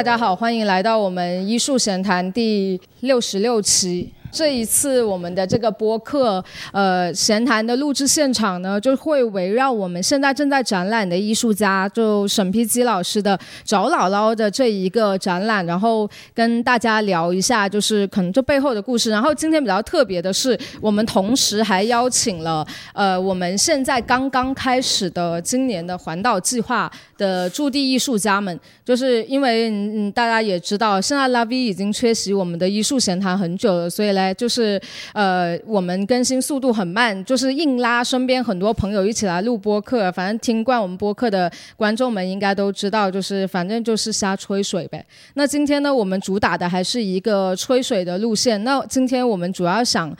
大家好，欢迎来到我们医术闲谈第六十六期。这一次我们的这个播客，呃，闲谈的录制现场呢，就会围绕我们现在正在展览的艺术家，就沈批基老师的《找姥姥》的这一个展览，然后跟大家聊一下，就是可能这背后的故事。然后今天比较特别的是，我们同时还邀请了，呃，我们现在刚刚开始的今年的环岛计划的驻地艺术家们，就是因为嗯，大家也知道，现在 Love 已经缺席我们的艺术闲谈很久了，所以呢。就是呃，我们更新速度很慢，就是硬拉身边很多朋友一起来录播客。反正听惯我们播客的观众们应该都知道，就是反正就是瞎吹水呗。那今天呢，我们主打的还是一个吹水的路线。那今天我们主要想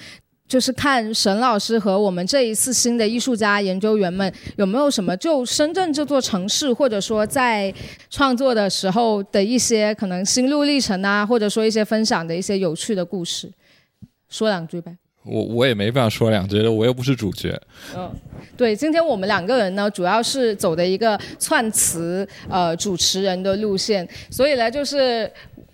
就是看沈老师和我们这一次新的艺术家研究员们有没有什么就深圳这座城市，或者说在创作的时候的一些可能心路历程啊，或者说一些分享的一些有趣的故事。说两句呗，我我也没办法说两句，我又不是主角。嗯，对，今天我们两个人呢，主要是走的一个串词呃主持人的路线，所以呢就是。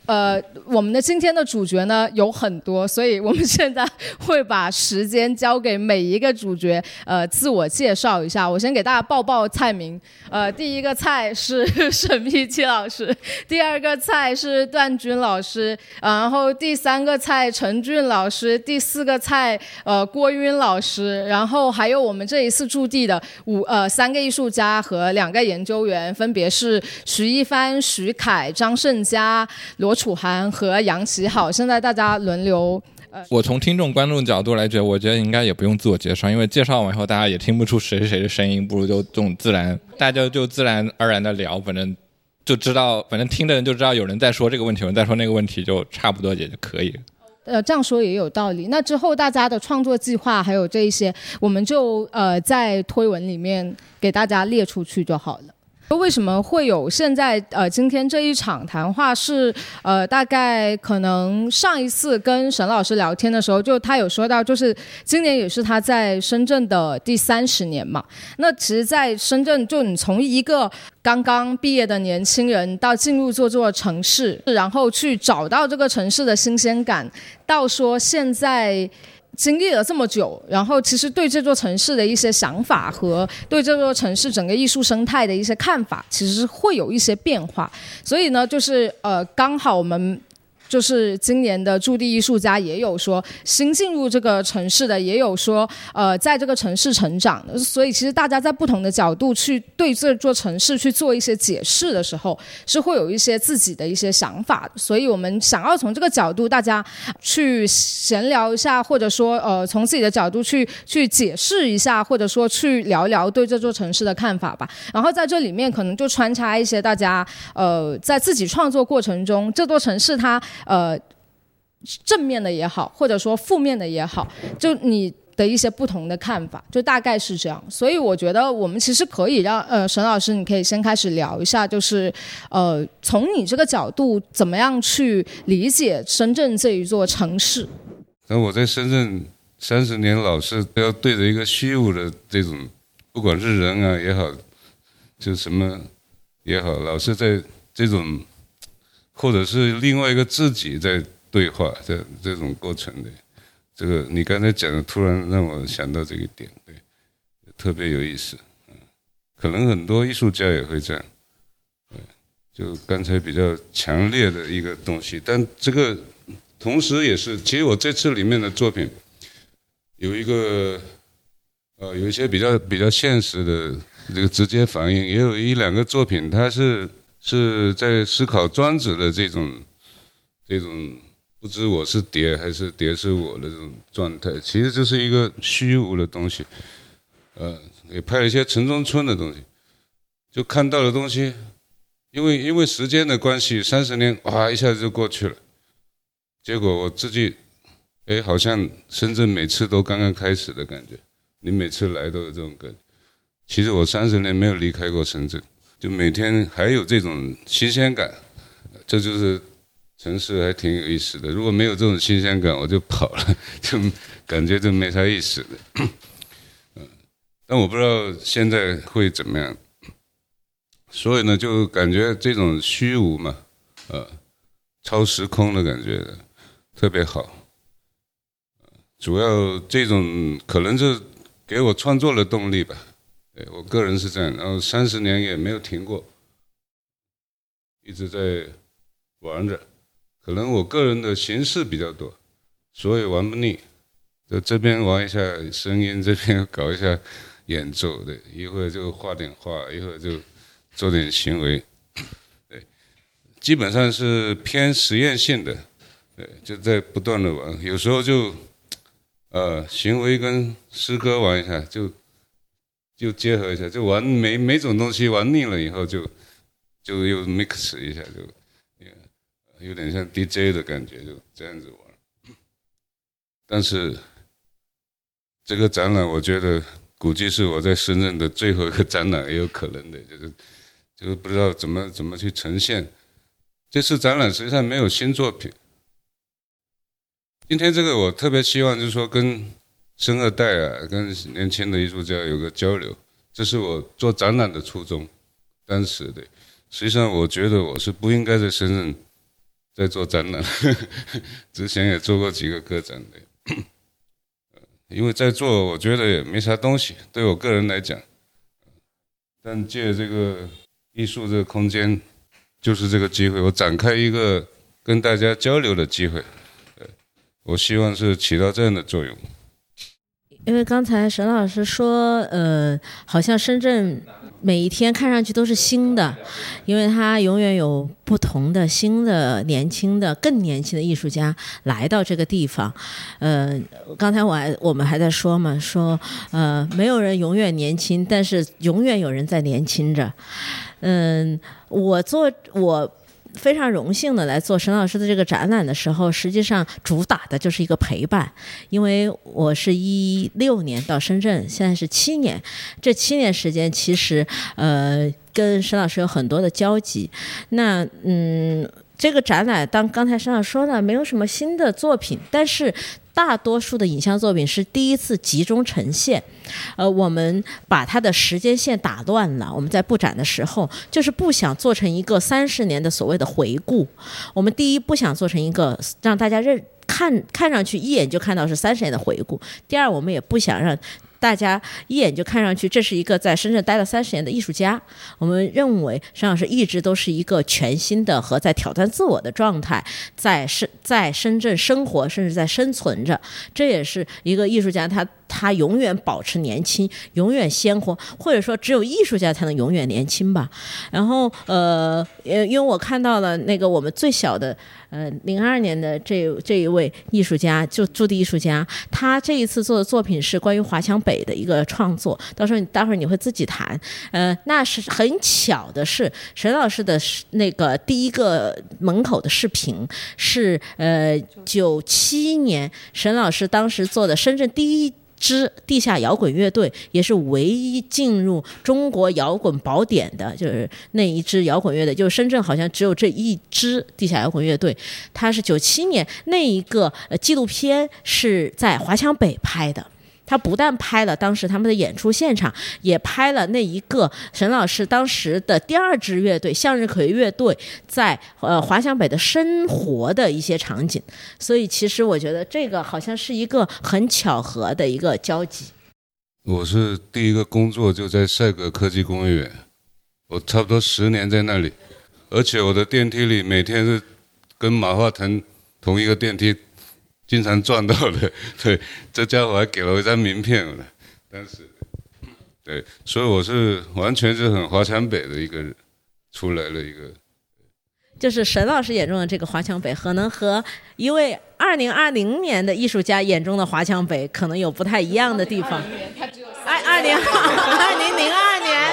呃，我们的今天的主角呢有很多，所以我们现在会把时间交给每一个主角，呃，自我介绍一下。我先给大家报报菜名，呃，第一个菜是 沈碧琪老师，第二个菜是段军老师，然后第三个菜陈俊老师，第四个菜呃郭晕老师，然后还有我们这一次驻地的五呃三个艺术家和两个研究员，分别是徐一帆、徐凯、张胜佳、罗。楚涵和杨奇好，现在大家轮流。呃，我从听众观众角度来觉得，我觉得应该也不用自我介绍，因为介绍完以后大家也听不出谁是谁的声音，不如就这种自然，大家就自然而然的聊，反正就知道，反正听的人就知道有人在说这个问题，有人在说那个问题，就差不多也就可以。呃，这样说也有道理。那之后大家的创作计划还有这一些，我们就呃在推文里面给大家列出去就好了。为什么会有现在呃今天这一场谈话是呃大概可能上一次跟沈老师聊天的时候，就他有说到，就是今年也是他在深圳的第三十年嘛。那其实，在深圳，就你从一个刚刚毕业的年轻人到进入这座城市，然后去找到这个城市的新鲜感，到说现在。经历了这么久，然后其实对这座城市的一些想法和对这座城市整个艺术生态的一些看法，其实是会有一些变化。所以呢，就是呃，刚好我们。就是今年的驻地艺术家也有说新进入这个城市的，也有说呃在这个城市成长的，所以其实大家在不同的角度去对这座城市去做一些解释的时候，是会有一些自己的一些想法。所以我们想要从这个角度大家去闲聊一下，或者说呃从自己的角度去去解释一下，或者说去聊聊对这座城市的看法吧。然后在这里面可能就穿插一些大家呃在自己创作过程中这座城市它。呃，正面的也好，或者说负面的也好，就你的一些不同的看法，就大概是这样。所以我觉得我们其实可以让呃沈老师，你可以先开始聊一下，就是呃从你这个角度，怎么样去理解深圳这一座城市？那我在深圳三十年，老是要对着一个虚无的这种，不管是人啊也好，就什么也好，老是在这种。或者是另外一个自己在对话，这这种过程的，这个你刚才讲的，突然让我想到这个点，对，特别有意思，嗯，可能很多艺术家也会这样，对，就刚才比较强烈的一个东西，但这个同时也是，其实我这次里面的作品有一个，呃，有一些比较比较现实的这个直接反应，也有一两个作品，它是。是在思考庄子的这种这种不知我是蝶还是蝶是我的这种状态，其实就是一个虚无的东西。呃，也拍了一些城中村的东西，就看到的东西，因为因为时间的关系，三十年哇一下子就过去了。结果我自己，哎，好像深圳每次都刚刚开始的感觉，你每次来都有这种感觉。其实我三十年没有离开过深圳。就每天还有这种新鲜感，这就是城市还挺有意思的。如果没有这种新鲜感，我就跑了，就感觉就没啥意思的。嗯，但我不知道现在会怎么样。所以呢，就感觉这种虚无嘛，呃，超时空的感觉，特别好。主要这种可能是给我创作的动力吧，对我个人是这样。然后三十年也没有停过，一直在玩着。可能我个人的形式比较多，所以玩不腻。就这边玩一下声音，这边搞一下演奏，对，一会儿就画点画，一会儿就做点行为，对，基本上是偏实验性的，对，就在不断的玩，有时候就。呃，行为跟诗歌玩一下，就就结合一下，就玩每每种东西玩腻了以后，就就又 mix 一下，就有点像 DJ 的感觉，就这样子玩。但是这个展览，我觉得估计是我在深圳的最后一个展览，也有可能的，就是就是不知道怎么怎么去呈现。这次展览实际上没有新作品。今天这个我特别希望就是说跟生二代啊，跟年轻的艺术家有个交流，这是我做展览的初衷。当时的，实际上我觉得我是不应该在深圳在做展览，之前也做过几个个展的，因为在做我觉得也没啥东西，对我个人来讲。但借这个艺术这个空间，就是这个机会，我展开一个跟大家交流的机会。我希望是起到这样的作用。因为刚才沈老师说，呃，好像深圳每一天看上去都是新的，因为他永远有不同的新的、年轻的、更年轻的艺术家来到这个地方。呃，刚才我还我们还在说嘛，说呃，没有人永远年轻，但是永远有人在年轻着。嗯，我做我。非常荣幸的来做沈老师的这个展览的时候，实际上主打的就是一个陪伴，因为我是一六年到深圳，现在是七年，这七年时间其实呃跟沈老师有很多的交集。那嗯，这个展览当刚才沈老师说的，没有什么新的作品，但是。大多数的影像作品是第一次集中呈现，呃，我们把它的时间线打乱了。我们在布展的时候，就是不想做成一个三十年的所谓的回顾。我们第一不想做成一个让大家认看看上去一眼就看到是三十年的回顾。第二，我们也不想让。大家一眼就看上去，这是一个在深圳待了三十年的艺术家。我们认为，沈老师一直都是一个全新的和在挑战自我的状态，在深在深圳生活，甚至在生存着。这也是一个艺术家，他他永远保持年轻，永远鲜活，或者说只有艺术家才能永远年轻吧。然后，呃，因为我看到了那个我们最小的。呃，零二年的这这一位艺术家，就驻地艺术家，他这一次做的作品是关于华强北的一个创作。到时候你待会儿你会自己谈。呃，那是很巧的是，沈老师的那个第一个门口的视频是呃九七年沈老师当时做的深圳第一。支地下摇滚乐队也是唯一进入中国摇滚宝典的，就是那一支摇滚乐队，就是深圳好像只有这一支地下摇滚乐队。它是九七年那一个纪录片是在华强北拍的。他不但拍了当时他们的演出现场，也拍了那一个沈老师当时的第二支乐队向日葵乐队在呃华强北的生活的一些场景。所以其实我觉得这个好像是一个很巧合的一个交集。我是第一个工作就在赛格科技工业园，我差不多十年在那里，而且我的电梯里每天是跟马化腾同一个电梯。经常撞到的，对，这家伙还给了我一张名片了，但是，对，所以我是完全是很华强北的一个出来了一个，就是沈老师眼中的这个华强北，可能和一位二零二零年的艺术家眼中的华强北可能有不太一样的地方。二 二零二零零二年，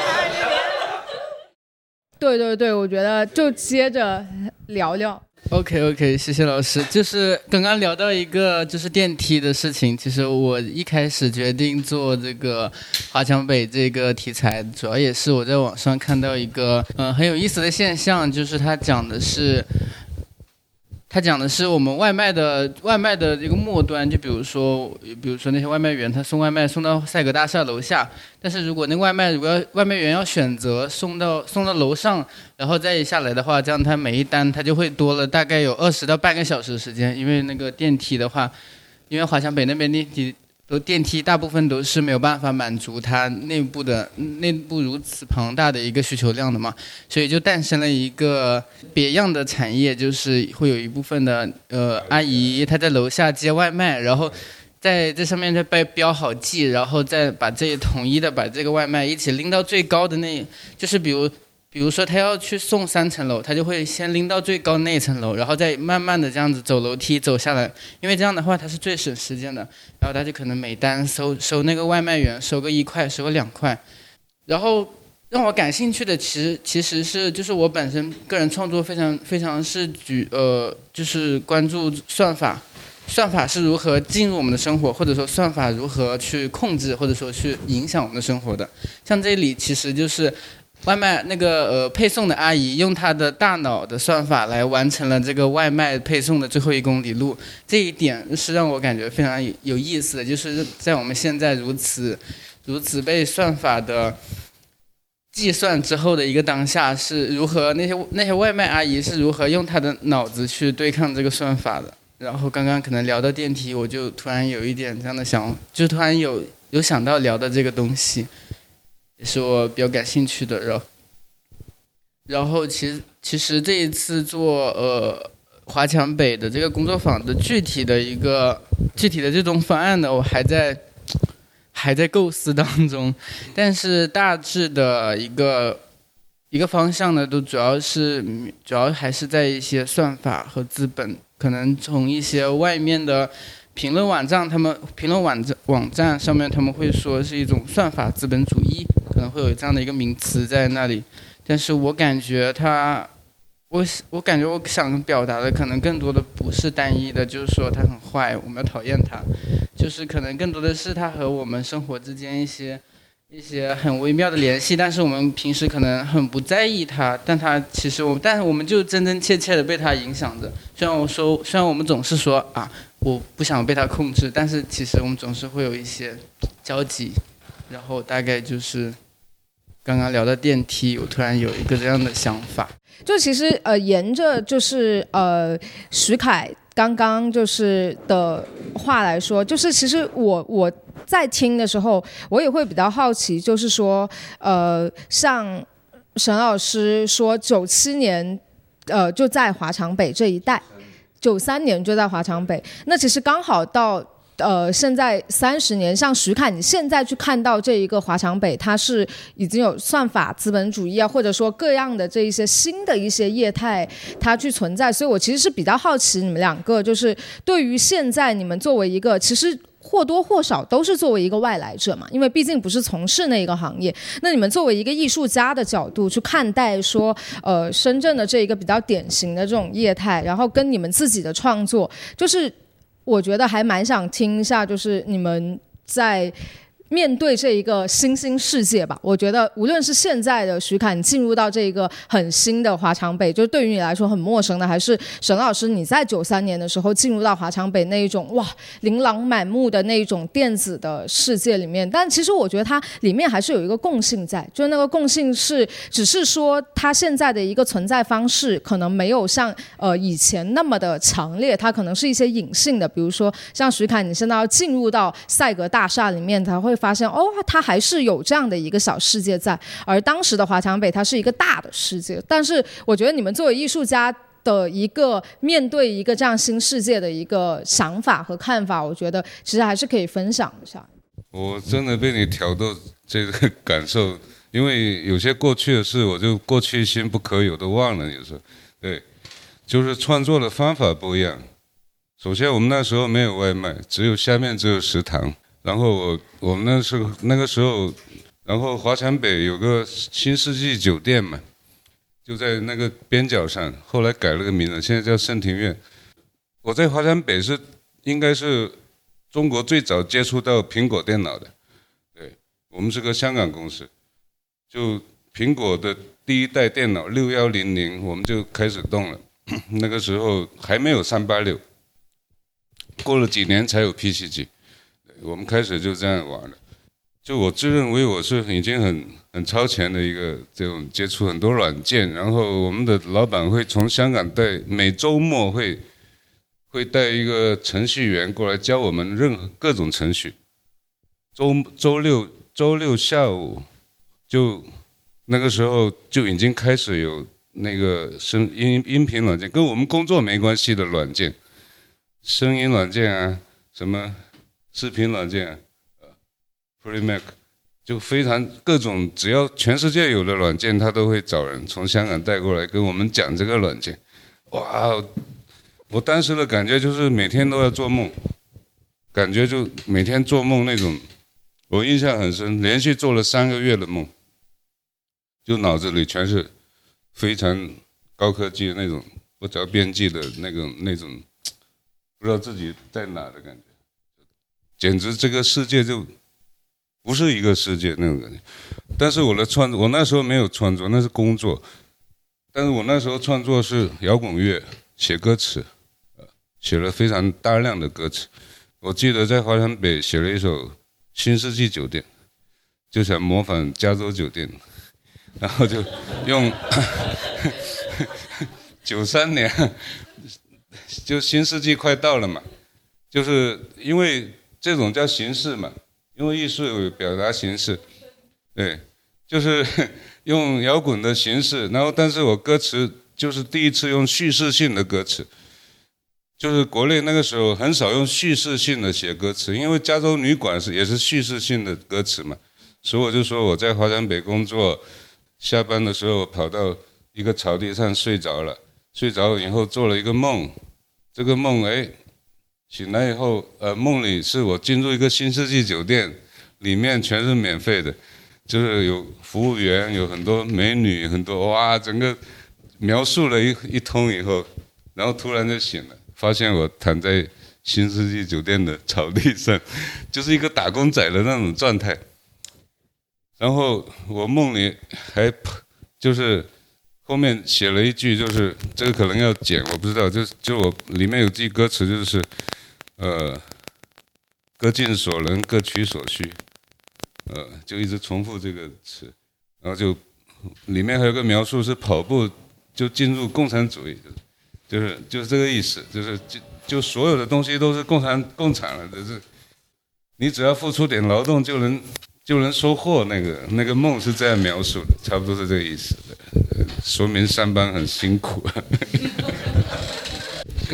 对对对，我觉得就接着聊聊。OK OK，谢谢老师。就是刚刚聊到一个就是电梯的事情，其实我一开始决定做这个华强北这个题材，主要也是我在网上看到一个嗯很有意思的现象，就是它讲的是。他讲的是我们外卖的外卖的一个末端，就比如说，比如说那些外卖员他送外卖送到赛格大厦楼下，但是如果那外卖如果要外卖员要选择送到送到楼上，然后再下来的话，这样他每一单他就会多了大概有二十到半个小时的时间，因为那个电梯的话，因为华强北那边电梯。电梯大部分都是没有办法满足它内部的内部如此庞大的一个需求量的嘛，所以就诞生了一个别样的产业，就是会有一部分的呃阿姨她在楼下接外卖，然后在这上面再标标好记，然后再把这统一的把这个外卖一起拎到最高的那，就是比如。比如说他要去送三层楼，他就会先拎到最高那一层楼，然后再慢慢的这样子走楼梯走下来，因为这样的话他是最省时间的。然后他就可能每单收收那个外卖员收个一块，收个两块。然后让我感兴趣的其实其实是就是我本身个人创作非常非常是举呃就是关注算法，算法是如何进入我们的生活，或者说算法如何去控制或者说去影响我们的生活的。像这里其实就是。外卖那个呃配送的阿姨用她的大脑的算法来完成了这个外卖配送的最后一公里路，这一点是让我感觉非常有意思的，就是在我们现在如此如此被算法的计算之后的一个当下，是如何那些那些外卖阿姨是如何用她的脑子去对抗这个算法的？然后刚刚可能聊到电梯，我就突然有一点这样的想，就突然有有想到聊的这个东西。是我比较感兴趣的，然后，然后其实其实这一次做呃华强北的这个工作坊的具体的一个具体的这种方案呢，我还在还在构思当中，但是大致的一个一个方向呢，都主要是主要还是在一些算法和资本，可能从一些外面的。评论网站，他们评论网站网站上面他们会说是一种算法资本主义，能会有这样的一个名词在那里。但是我感觉他，我我感觉我想表达的可能更多的不是单一的，就是说他很坏，我们要讨厌他，就是可能更多的是他和我们生活之间一些。一些很微妙的联系，但是我们平时可能很不在意它，但它其实我，但是我们就真真切切的被它影响着。虽然我说，虽然我们总是说啊，我不想被他控制，但是其实我们总是会有一些交集。然后大概就是刚刚聊到电梯，我突然有一个这样的想法，就其实呃，沿着就是呃，徐凯刚刚就是的话来说，就是其实我我。在听的时候，我也会比较好奇，就是说，呃，像沈老师说，九七年，呃，就在华强北这一带，九三年就在华强北，那其实刚好到呃现在三十年，像徐凯，你现在去看到这一个华强北，它是已经有算法资本主义啊，或者说各样的这一些新的一些业态，它去存在，所以我其实是比较好奇你们两个，就是对于现在你们作为一个其实。或多或少都是作为一个外来者嘛，因为毕竟不是从事那一个行业。那你们作为一个艺术家的角度去看待说，呃，深圳的这一个比较典型的这种业态，然后跟你们自己的创作，就是我觉得还蛮想听一下，就是你们在。面对这一个新兴世界吧，我觉得无论是现在的徐凯，你进入到这一个很新的华强北，就对于你来说很陌生的，还是沈老师你在九三年的时候进入到华强北那一种哇琳琅满目的那一种电子的世界里面。但其实我觉得它里面还是有一个共性在，就是那个共性是，只是说它现在的一个存在方式可能没有像呃以前那么的强烈，它可能是一些隐性的，比如说像徐凯，你现在要进入到赛格大厦里面，才会。发现哦，它还是有这样的一个小世界在，而当时的华强北它是一个大的世界。但是我觉得你们作为艺术家的一个面对一个这样新世界的一个想法和看法，我觉得其实还是可以分享一下。我真的被你挑逗这个感受，因为有些过去的事，我就过去心不可有都忘了。有时候，对，就是创作的方法不一样。首先，我们那时候没有外卖，只有下面只有食堂。然后我我们那时候那个时候，然后华强北有个新世纪酒店嘛，就在那个边角上，后来改了个名字，现在叫盛庭苑。我在华强北是应该是中国最早接触到苹果电脑的，对我们是个香港公司，就苹果的第一代电脑六幺零零我们就开始动了，那个时候还没有三八六，过了几年才有 PC 机。我们开始就这样玩了。就我自认为我是已经很很超前的一个这种接触很多软件，然后我们的老板会从香港带每周末会会带一个程序员过来教我们任何各种程序。周周六周六下午就那个时候就已经开始有那个声音音频软件，跟我们工作没关系的软件，声音软件啊，什么视频软件啊。Premac 就非常各种，只要全世界有的软件，他都会找人从香港带过来跟我们讲这个软件。哇，我当时的感觉就是每天都要做梦，感觉就每天做梦那种，我印象很深，连续做了三个月的梦，就脑子里全是非常高科技的那种不着边际的那种那种，不知道自己在哪的感觉，简直这个世界就。不是一个世界那种感觉，但是我的创作，我那时候没有创作，那是工作。但是我那时候创作是摇滚乐，写歌词，写了非常大量的歌词。我记得在华强北写了一首《新世纪酒店》，就想模仿加州酒店，然后就用 九三年，就新世纪快到了嘛，就是因为这种叫形式嘛。因为艺术表达形式，对，就是 用摇滚的形式，然后但是我歌词就是第一次用叙事性的歌词，就是国内那个时候很少用叙事性的写歌词，因为加州旅馆是也是叙事性的歌词嘛，所以我就说我在华强北工作，下班的时候我跑到一个草地上睡着了，睡着了以后做了一个梦，这个梦哎。醒来以后，呃，梦里是我进入一个新世纪酒店，里面全是免费的，就是有服务员，有很多美女，很多哇，整个描述了一一通以后，然后突然就醒了，发现我躺在新世纪酒店的草地上，就是一个打工仔的那种状态。然后我梦里还就是后面写了一句，就是这个可能要剪，我不知道，就就我里面有句歌词，就是。呃，各尽所能，各取所需，呃，就一直重复这个词，然后就里面还有个描述是跑步就进入共产主义，就是就是这个意思，就是就就所有的东西都是共产共产了，就是你只要付出点劳动就能就能收获那个那个梦是这样描述的，差不多是这个意思，说明上班很辛苦。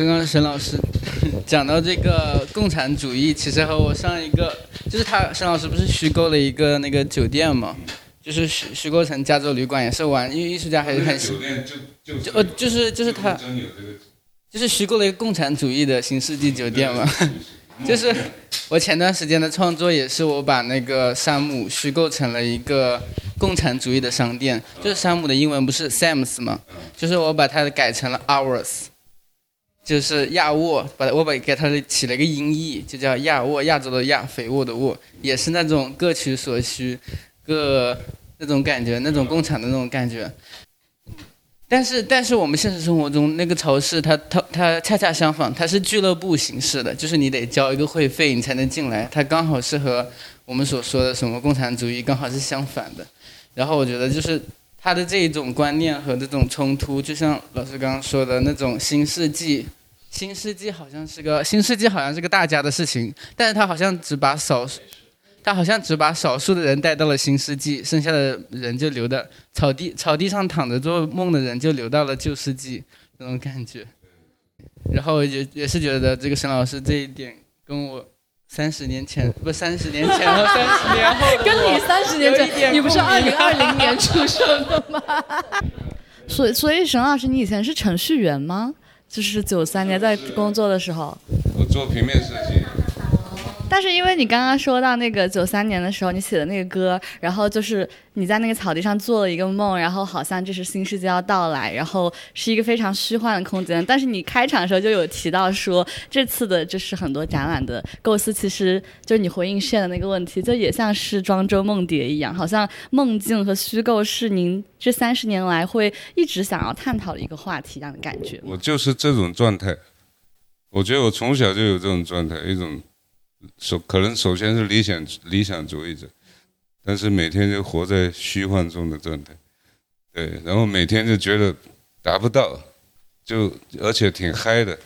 刚刚沈老师 讲到这个共产主义，其实和我上一个就是他沈老师不是虚构了一个那个酒店嘛，就是虚虚构成加州旅馆，也是玩，因为艺术家还是很喜，就就呃就是就是他，就是虚构了一个共产主义的新世纪酒店嘛，就是我前段时间的创作也是我把那个山姆虚构成了一个共产主义的商店，就是山姆的英文不是 Sam's 吗？就是我把它改成了 Ours。就是亚沃，把我把给它起了一个音译，就叫亚沃，亚洲的亚，肥沃的沃，也是那种各取所需，各那种感觉，那种共产的那种感觉。但是，但是我们现实生活中那个超市，它它它恰恰相反，它是俱乐部形式的，就是你得交一个会费，你才能进来。它刚好是和我们所说的什么共产主义刚好是相反的。然后我觉得就是他的这一种观念和这种冲突，就像老师刚刚说的那种新世纪。新世纪好像是个新世纪，好像是个大家的事情，但是他好像只把少数，他好像只把少数的人带到了新世纪，剩下的人就留到草地草地上躺着做梦的人就留到了旧世纪那种感觉。然后也也是觉得这个沈老师这一点跟我三十年前不三十年前和三十年后 跟你三十年前，你不是二零二零年出生的吗？所以所以沈老师，你以前是程序员吗？就是九三年在工作的时候，我做平面设计。但是因为你刚刚说到那个九三年的时候你写的那个歌，然后就是你在那个草地上做了一个梦，然后好像就是新世界要到来，然后是一个非常虚幻的空间。但是你开场的时候就有提到说，这次的就是很多展览的构思，其实就是你回应炫的那个问题，就也像是庄周梦蝶一样，好像梦境和虚构是您这三十年来会一直想要探讨的一个话题，这样的感觉。我就是这种状态，我觉得我从小就有这种状态，一种首可能首先是理想理想主义者，但是每天就活在虚幻中的状态，对，然后每天就觉得达不到，就而且挺嗨的，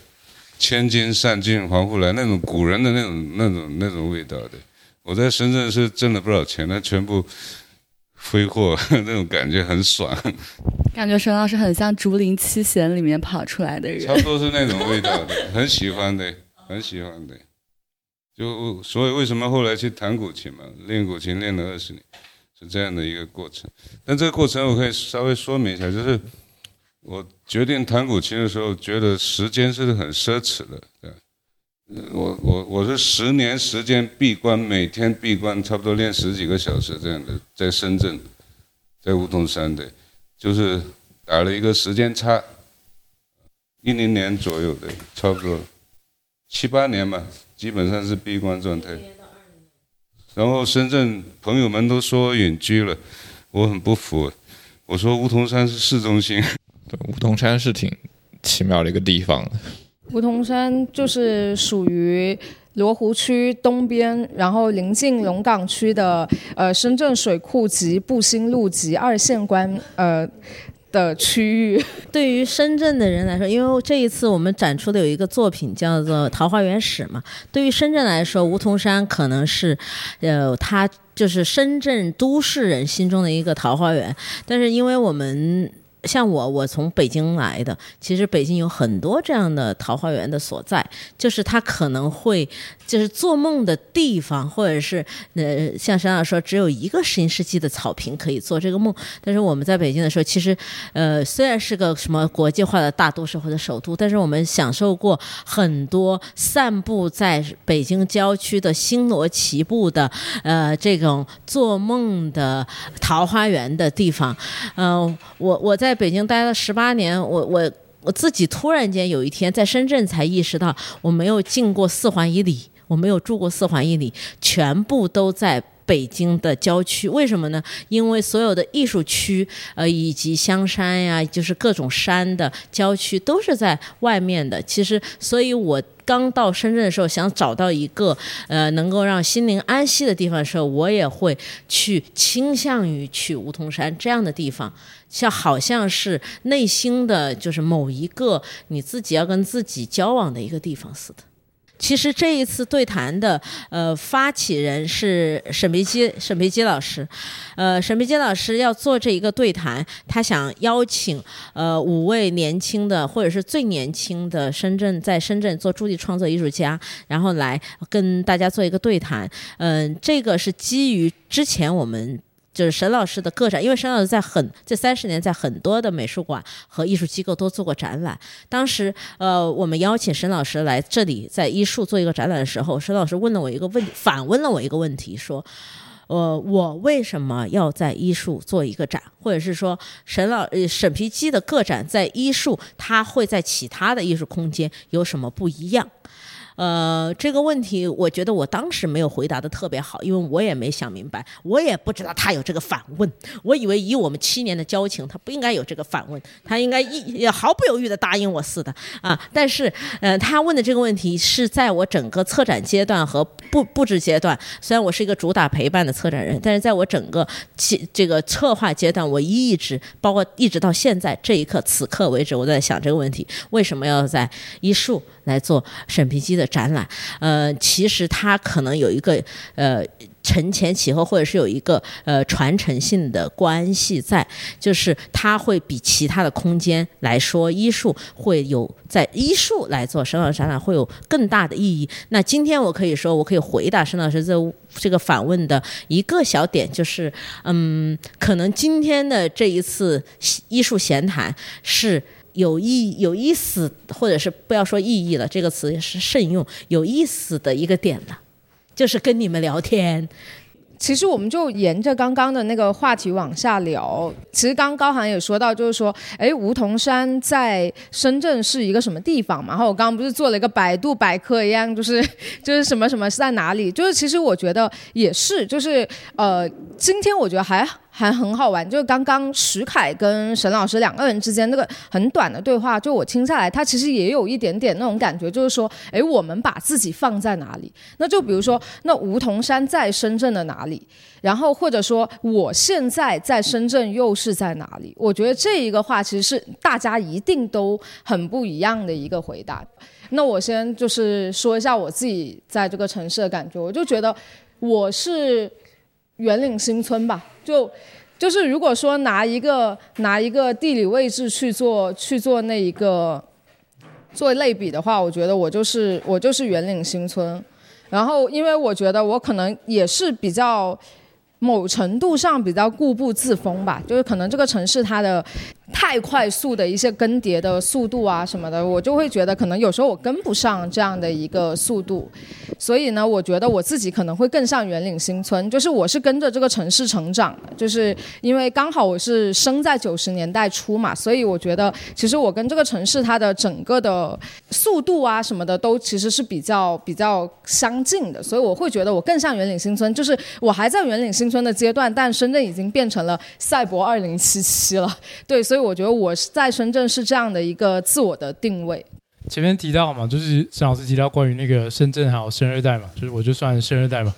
千金散尽还复来那种古人的那种那种那种味道的。我在深圳是挣了不少钱，但全部挥霍，那种感觉很爽。感觉沈老师很像《竹林七贤》里面跑出来的人，差不多是那种味道的，很喜欢的，很喜欢的。就所以为什么后来去弹古琴嘛，练古琴练了二十年，是这样的一个过程。但这个过程我可以稍微说明一下，就是我决定弹古琴的时候，觉得时间是很奢侈的。对，我我我是十年时间闭关，每天闭关，差不多练十几个小时这样的，在深圳，在梧桐山的，就是打了一个时间差，一零年左右的，差不多七八年吧。基本上是闭关状态，然后深圳朋友们都说隐居了，我很不服，我说梧桐山是市中心，对，梧桐山是挺奇妙的一个地方。梧桐山就是属于罗湖区东边，然后临近龙岗区的呃深圳水库及步新路及二线关呃。的区域，对于深圳的人来说，因为这一次我们展出的有一个作品叫做《桃花源史》嘛。对于深圳来说，梧桐山可能是，呃，它就是深圳都市人心中的一个桃花源。但是因为我们。像我，我从北京来的。其实北京有很多这样的桃花源的所在，就是他可能会就是做梦的地方，或者是呃，像沈老师说，只有一个新世纪的草坪可以做这个梦。但是我们在北京的时候，其实呃，虽然是个什么国际化的大都市或者首都，但是我们享受过很多散布在北京郊区的星罗棋布的呃这种做梦的桃花源的地方。嗯，我我在。北京待了十八年，我我我自己突然间有一天在深圳才意识到，我没有进过四环以里，我没有住过四环以里，全部都在。北京的郊区，为什么呢？因为所有的艺术区，呃，以及香山呀，就是各种山的郊区，都是在外面的。其实，所以我刚到深圳的时候，想找到一个呃能够让心灵安息的地方的时候，我也会去倾向于去梧桐山这样的地方，像好像是内心的就是某一个你自己要跟自己交往的一个地方似的。其实这一次对谈的呃发起人是沈培基，沈培基老师，呃，沈培基老师要做这一个对谈，他想邀请呃五位年轻的或者是最年轻的深圳在深圳做驻地创作艺术家，然后来跟大家做一个对谈。嗯，这个是基于之前我们。就是沈老师的个展，因为沈老师在很这三十年在很多的美术馆和艺术机构都做过展览。当时，呃，我们邀请沈老师来这里在艺术做一个展览的时候，沈老师问了我一个问，反问了我一个问题，说，呃，我为什么要在艺术做一个展，或者是说，沈老呃沈皮基的个展在艺术，他会在其他的艺术空间有什么不一样？呃，这个问题我觉得我当时没有回答的特别好，因为我也没想明白，我也不知道他有这个反问。我以为以我们七年的交情，他不应该有这个反问，他应该一毫不犹豫的答应我似的啊。但是，呃，他问的这个问题是在我整个策展阶段和布布置阶段，虽然我是一个主打陪伴的策展人，但是在我整个这个策划阶段，我一直包括一直到现在这一刻此刻为止，我在想这个问题：为什么要在艺术？来做审批机的展览，呃，其实它可能有一个呃承前启后，或者是有一个呃传承性的关系在，就是它会比其他的空间来说，艺术会有在艺术来做沈老师展览会有更大的意义。那今天我可以说，我可以回答沈老师这这个反问的一个小点，就是嗯，可能今天的这一次艺术闲谈是。有意有意思，或者是不要说意义了，这个词也是慎用，有意思的一个点了。就是跟你们聊天。其实我们就沿着刚刚的那个话题往下聊。其实刚刚高涵也说到，就是说，哎，梧桐山在深圳是一个什么地方嘛？然后我刚刚不是做了一个百度百科一样，就是 就是什么什么是在哪里？就是其实我觉得也是，就是呃，今天我觉得还。还很好玩，就是刚刚石凯跟沈老师两个人之间那个很短的对话，就我听下来，他其实也有一点点那种感觉，就是说，哎，我们把自己放在哪里？那就比如说，那梧桐山在深圳的哪里？然后或者说，我现在在深圳又是在哪里？我觉得这一个话其实是大家一定都很不一样的一个回答。那我先就是说一下我自己在这个城市的感觉，我就觉得我是。圆岭新村吧，就就是如果说拿一个拿一个地理位置去做去做那一个做类比的话，我觉得我就是我就是圆岭新村，然后因为我觉得我可能也是比较某程度上比较固步自封吧，就是可能这个城市它的。太快速的一些更迭的速度啊什么的，我就会觉得可能有时候我跟不上这样的一个速度，所以呢，我觉得我自己可能会更像圆岭新村，就是我是跟着这个城市成长的，就是因为刚好我是生在九十年代初嘛，所以我觉得其实我跟这个城市它的整个的速度啊什么的都其实是比较比较相近的，所以我会觉得我更像圆岭新村，就是我还在圆岭新村的阶段，但深圳已经变成了赛博二零七七了，对，所以。我觉得我是在深圳是这样的一个自我的定位。前面提到嘛，就是沈老师提到关于那个深圳还有生二代嘛，就是我就算生二代嘛。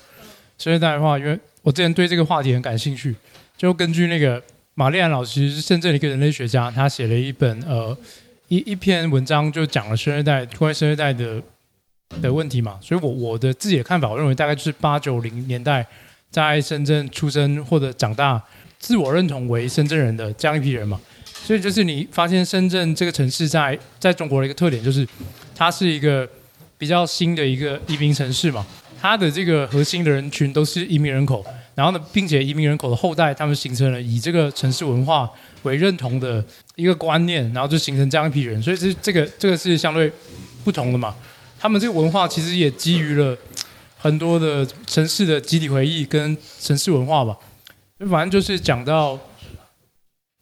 生二代的话，因为我之前对这个话题很感兴趣，就根据那个玛丽安老师是深圳的一个人类学家，他写了一本呃一一篇文章，就讲了生二代关于生二代的的问题嘛。所以我我的自己的看法，我认为大概就是八九零年代在深圳出生或者长大，自我认同为深圳人的这样一批人嘛。所以就是你发现深圳这个城市在在中国的一个特点，就是它是一个比较新的一个移民城市嘛。它的这个核心的人群都是移民人口，然后呢，并且移民人口的后代，他们形成了以这个城市文化为认同的一个观念，然后就形成这样一批人。所以这这个这个是相对不同的嘛。他们这个文化其实也基于了很多的城市的集体回忆跟城市文化吧。反正就是讲到。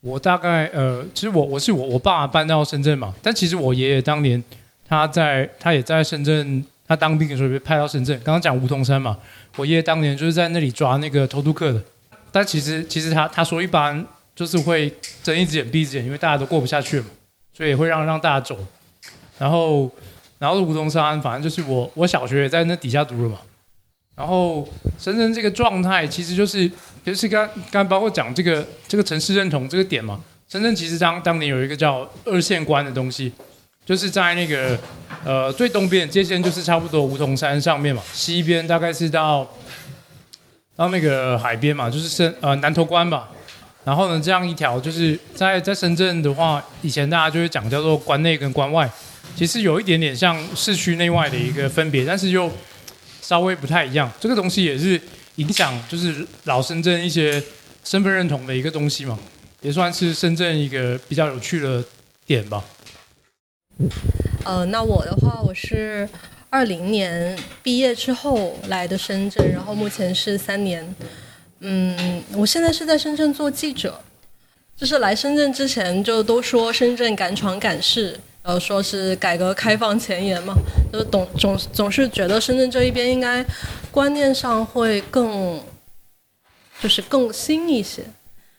我大概呃，其实我我是我我爸搬到深圳嘛，但其实我爷爷当年他在他也在深圳，他当兵的时候被派到深圳。刚刚讲梧桐山嘛，我爷爷当年就是在那里抓那个偷渡客的。但其实其实他他说一般就是会睁一只眼闭一只眼，因为大家都过不下去嘛，所以也会让让大家走。然后然后梧桐山，反正就是我我小学也在那底下读了嘛。然后深圳这个状态其实就是。就是刚刚包括讲这个这个城市认同这个点嘛，深圳其实当当年有一个叫二线关的东西，就是在那个呃最东边界限就是差不多梧桐山上面嘛，西边大概是到到那个海边嘛，就是深呃南头关吧。然后呢，这样一条就是在在深圳的话，以前大家就会讲叫做关内跟关外，其实有一点点像市区内外的一个分别，但是又稍微不太一样。这个东西也是。影响就是老深圳一些身份认同的一个东西嘛，也算是深圳一个比较有趣的点吧。呃，那我的话，我是二零年毕业之后来的深圳，然后目前是三年。嗯，我现在是在深圳做记者，就是来深圳之前就都说深圳敢闯敢试。呃，说是改革开放前沿嘛，就是总总总是觉得深圳这一边应该观念上会更，就是更新一些。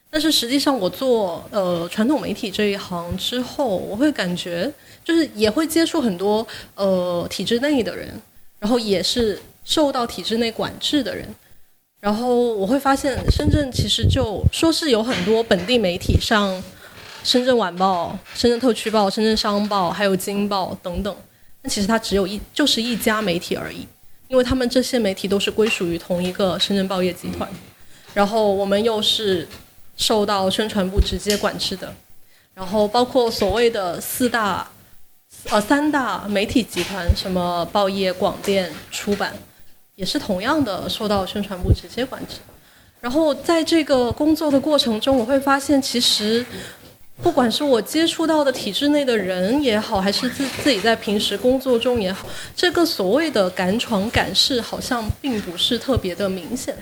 但是实际上，我做呃传统媒体这一行之后，我会感觉就是也会接触很多呃体制内的人，然后也是受到体制内管制的人，然后我会发现深圳其实就说是有很多本地媒体上。深圳晚报、深圳特区报、深圳商报，还有京报等等，但其实它只有一，就是一家媒体而已，因为他们这些媒体都是归属于同一个深圳报业集团，然后我们又是受到宣传部直接管制的，然后包括所谓的四大，呃三大媒体集团，什么报业、广电、出版，也是同样的受到宣传部直接管制，然后在这个工作的过程中，我会发现其实。不管是我接触到的体制内的人也好，还是自自己在平时工作中也好，这个所谓的敢闯敢试好像并不是特别的明显。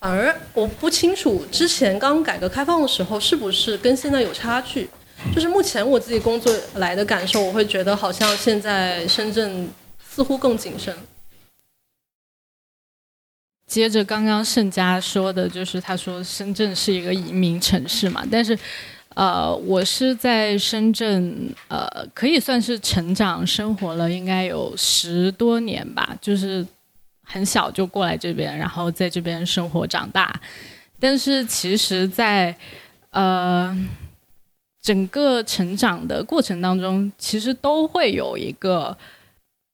反而我不清楚之前刚改革开放的时候是不是跟现在有差距。就是目前我自己工作来的感受，我会觉得好像现在深圳似乎更谨慎。接着刚刚盛佳说的，就是他说深圳是一个移民城市嘛，但是，呃，我是在深圳，呃，可以算是成长生活了，应该有十多年吧，就是很小就过来这边，然后在这边生活长大，但是其实，在呃。整个成长的过程当中，其实都会有一个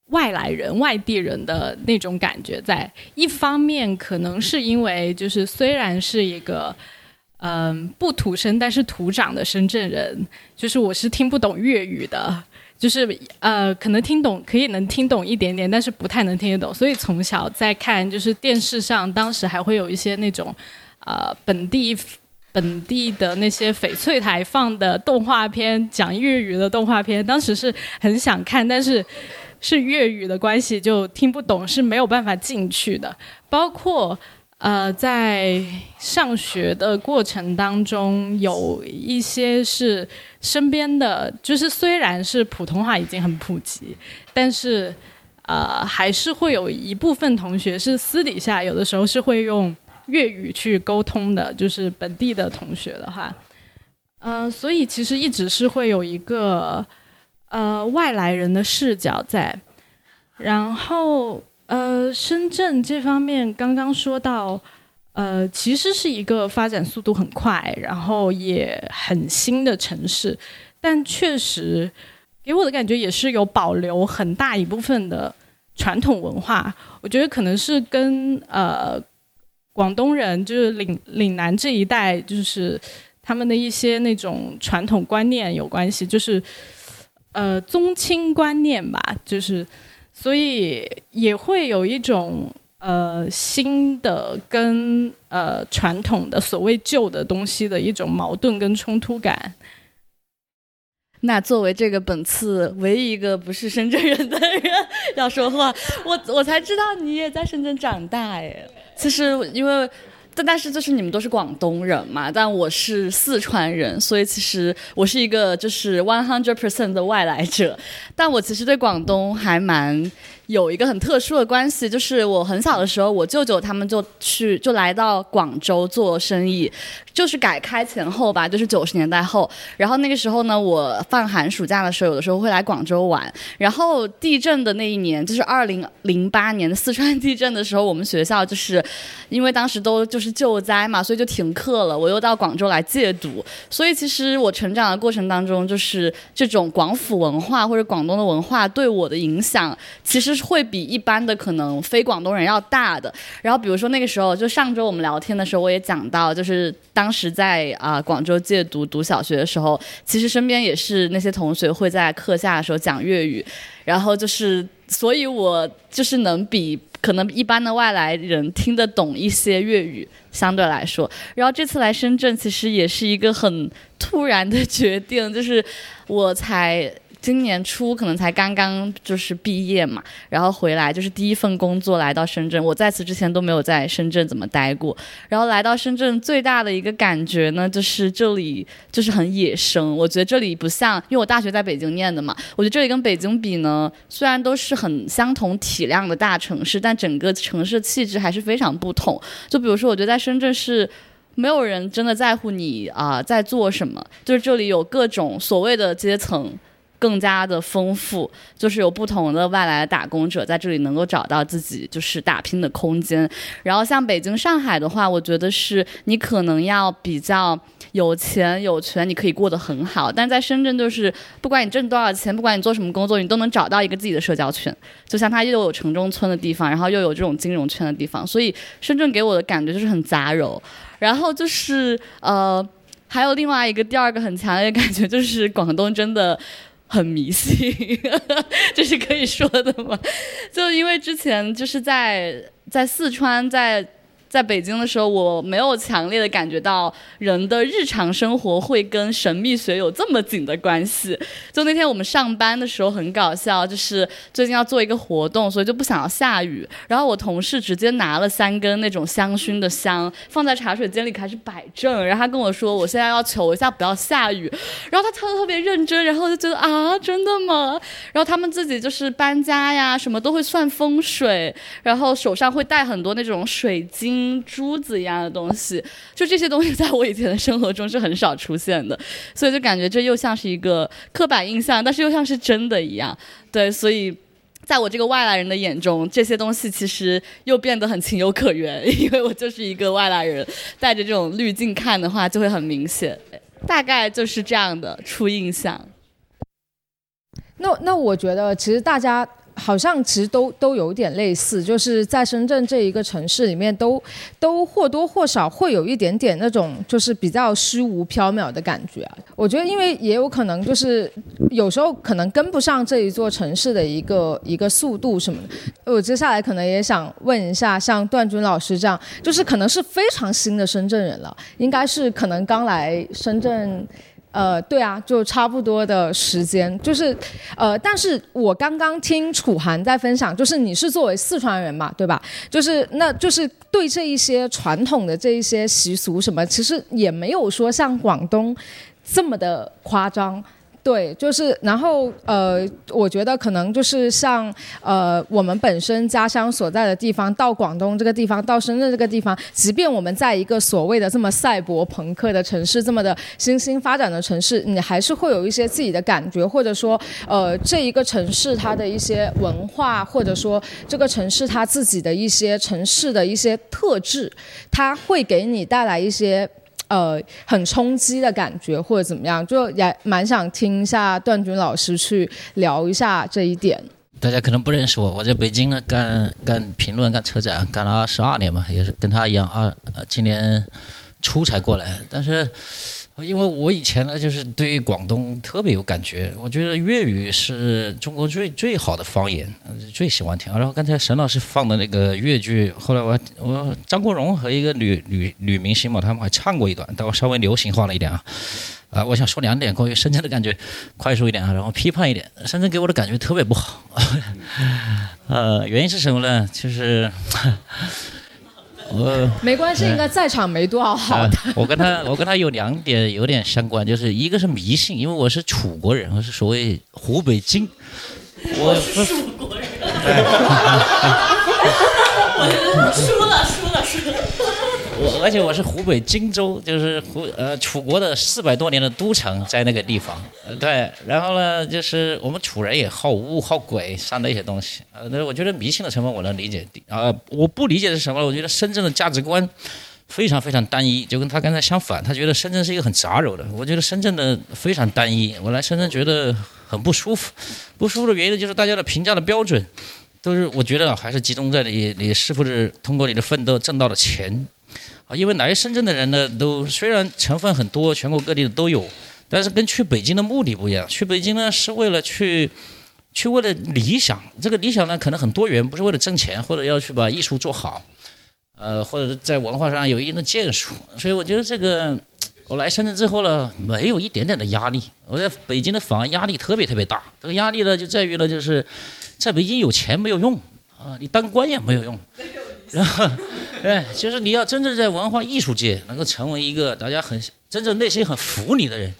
外来人、外地人的那种感觉在。一方面，可能是因为就是虽然是一个嗯不土生但是土长的深圳人，就是我是听不懂粤语的，就是呃可能听懂可以能听懂一点点，但是不太能听得懂。所以从小在看就是电视上，当时还会有一些那种呃本地。本地的那些翡翠台放的动画片，讲粤语的动画片，当时是很想看，但是是粤语的关系就听不懂，是没有办法进去的。包括呃，在上学的过程当中，有一些是身边的，就是虽然是普通话已经很普及，但是呃，还是会有一部分同学是私底下有的时候是会用。粤语去沟通的，就是本地的同学的话，嗯，所以其实一直是会有一个呃外来人的视角在。然后呃，深圳这方面刚刚说到，呃，其实是一个发展速度很快，然后也很新的城市，但确实给我的感觉也是有保留很大一部分的传统文化。我觉得可能是跟呃。广东人就是岭岭南这一带，就是他们的一些那种传统观念有关系，就是呃宗亲观念吧，就是所以也会有一种呃新的跟呃传统的所谓旧的东西的一种矛盾跟冲突感。那作为这个本次唯一一个不是深圳人的人 要说话，我我才知道你也在深圳长大哎。其实因为，但但是就是你们都是广东人嘛，但我是四川人，所以其实我是一个就是 one hundred percent 的外来者。但我其实对广东还蛮有一个很特殊的关系，就是我很小的时候，我舅舅他们就去就来到广州做生意。就是改开前后吧，就是九十年代后。然后那个时候呢，我放寒暑假的时候，有的时候会来广州玩。然后地震的那一年，就是二零零八年四川地震的时候，我们学校就是因为当时都就是救灾嘛，所以就停课了。我又到广州来借读，所以其实我成长的过程当中，就是这种广府文化或者广东的文化对我的影响，其实会比一般的可能非广东人要大的。然后比如说那个时候，就上周我们聊天的时候，我也讲到，就是当。时在啊广州借读读小学的时候，其实身边也是那些同学会在课下的时候讲粤语，然后就是，所以我就是能比可能一般的外来人听得懂一些粤语，相对来说。然后这次来深圳，其实也是一个很突然的决定，就是我才。今年初可能才刚刚就是毕业嘛，然后回来就是第一份工作来到深圳。我在此之前都没有在深圳怎么待过，然后来到深圳最大的一个感觉呢，就是这里就是很野生。我觉得这里不像，因为我大学在北京念的嘛，我觉得这里跟北京比呢，虽然都是很相同体量的大城市，但整个城市气质还是非常不同。就比如说，我觉得在深圳是没有人真的在乎你啊在做什么，就是这里有各种所谓的阶层。更加的丰富，就是有不同的外来的打工者在这里能够找到自己就是打拼的空间。然后像北京、上海的话，我觉得是你可能要比较有钱有权，你可以过得很好。但在深圳，就是不管你挣多少钱，不管你做什么工作，你都能找到一个自己的社交圈。就像它又有城中村的地方，然后又有这种金融圈的地方，所以深圳给我的感觉就是很杂糅。然后就是呃，还有另外一个第二个很强烈的感觉，就是广东真的。很迷信，这是可以说的吗？就因为之前就是在在四川，在在北京的时候，我没有强烈的感觉到人的日常生活会跟神秘学有这么紧的关系。就那天我们上班的时候很搞笑，就是最近要做一个活动，所以就不想要下雨。然后我同事直接拿了三根那种香薰的香放在茶水间里开始摆正，然后他跟我说我现在要求一下不要下雨。然后他特特别认真，然后就觉得啊，真的吗？然后他们自己就是搬家呀，什么都会算风水，然后手上会带很多那种水晶珠子一样的东西，就这些东西在我以前的生活中是很少出现的，所以就感觉这又像是一个刻板印象，但是又像是真的一样。对，所以在我这个外来人的眼中，这些东西其实又变得很情有可原，因为我就是一个外来人，带着这种滤镜看的话，就会很明显。大概就是这样的初印象。那那我觉得，其实大家好像其实都都有点类似，就是在深圳这一个城市里面，都都或多或少会有一点点那种就是比较虚无缥缈的感觉啊。我觉得，因为也有可能就是有时候可能跟不上这一座城市的一个一个速度什么的。我接下来可能也想问一下，像段军老师这样，就是可能是非常新的深圳人了，应该是可能刚来深圳。呃，对啊，就差不多的时间，就是，呃，但是我刚刚听楚涵在分享，就是你是作为四川人嘛，对吧？就是，那就是对这一些传统的这一些习俗什么，其实也没有说像广东这么的夸张。对，就是，然后呃，我觉得可能就是像呃，我们本身家乡所在的地方，到广东这个地方，到深圳这个地方，即便我们在一个所谓的这么赛博朋克的城市，这么的新兴发展的城市，你还是会有一些自己的感觉，或者说呃，这一个城市它的一些文化，或者说这个城市它自己的一些城市的一些特质，它会给你带来一些。呃，很冲击的感觉或者怎么样，就也蛮想听一下段军老师去聊一下这一点。大家可能不认识我，我在北京呢干干评论、干车展，干了十二年嘛，也是跟他一样啊，今年初才过来，但是。因为我以前呢，就是对广东特别有感觉，我觉得粤语是中国最最好的方言，最喜欢听。然后刚才沈老师放的那个粤剧，后来我我张国荣和一个女女女明星嘛，他们还唱过一段，但我稍微流行化了一点啊。啊，我想说两点关于深圳的感觉，快速一点啊，然后批判一点。深圳给我的感觉特别不好，呃，原因是什么呢？就是。我没关系，应该在场没多少好的。我跟他，我跟他有两点有点相关，就是一个是迷信，因为我是楚国人，我是所谓湖北荆，我是楚国人。我输了，输了，输了。我而且我是湖北荆州，就是湖呃楚国的四百多年的都城，在那个地方。对，然后呢，就是我们楚人也好巫好鬼，上那些东西。呃，那我觉得迷信的成分我能理解。啊，我不理解是什么？我觉得深圳的价值观非常非常单一，就跟他刚才相反。他觉得深圳是一个很杂糅的。我觉得深圳的非常单一。我来深圳觉得很不舒服，不舒服的原因就是大家的评价的标准都是，我觉得还是集中在你你是不是通过你的奋斗挣到了钱。啊，因为来深圳的人呢，都虽然成分很多，全国各地的都有，但是跟去北京的目的不一样。去北京呢，是为了去，去为了理想。这个理想呢，可能很多元，不是为了挣钱，或者要去把艺术做好，呃，或者在文化上有一定的建树。所以我觉得这个，我来深圳之后呢，没有一点点的压力。我在北京的反而压力特别特别大。这个压力呢，就在于呢，就是在北京有钱没有用啊，你当官也没有用。然后，对，就是你要真正在文化艺术界能够成为一个大家很真正内心很服你的人，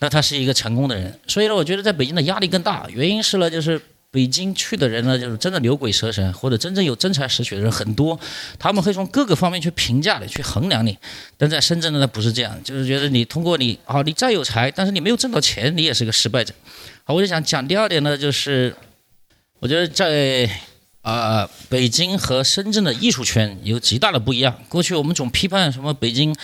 那他是一个成功的人。所以呢，我觉得在北京的压力更大。原因是呢，就是北京去的人呢，就是真的牛鬼蛇神或者真正有真才实学的人很多，他们会从各个方面去评价你、去衡量你。但在深圳呢，不是这样，就是觉得你通过你啊，你再有才，但是你没有挣到钱，你也是个失败者。好，我就想讲第二点呢，就是我觉得在。啊，北京和深圳的艺术圈有极大的不一样。过去我们总批判什么北京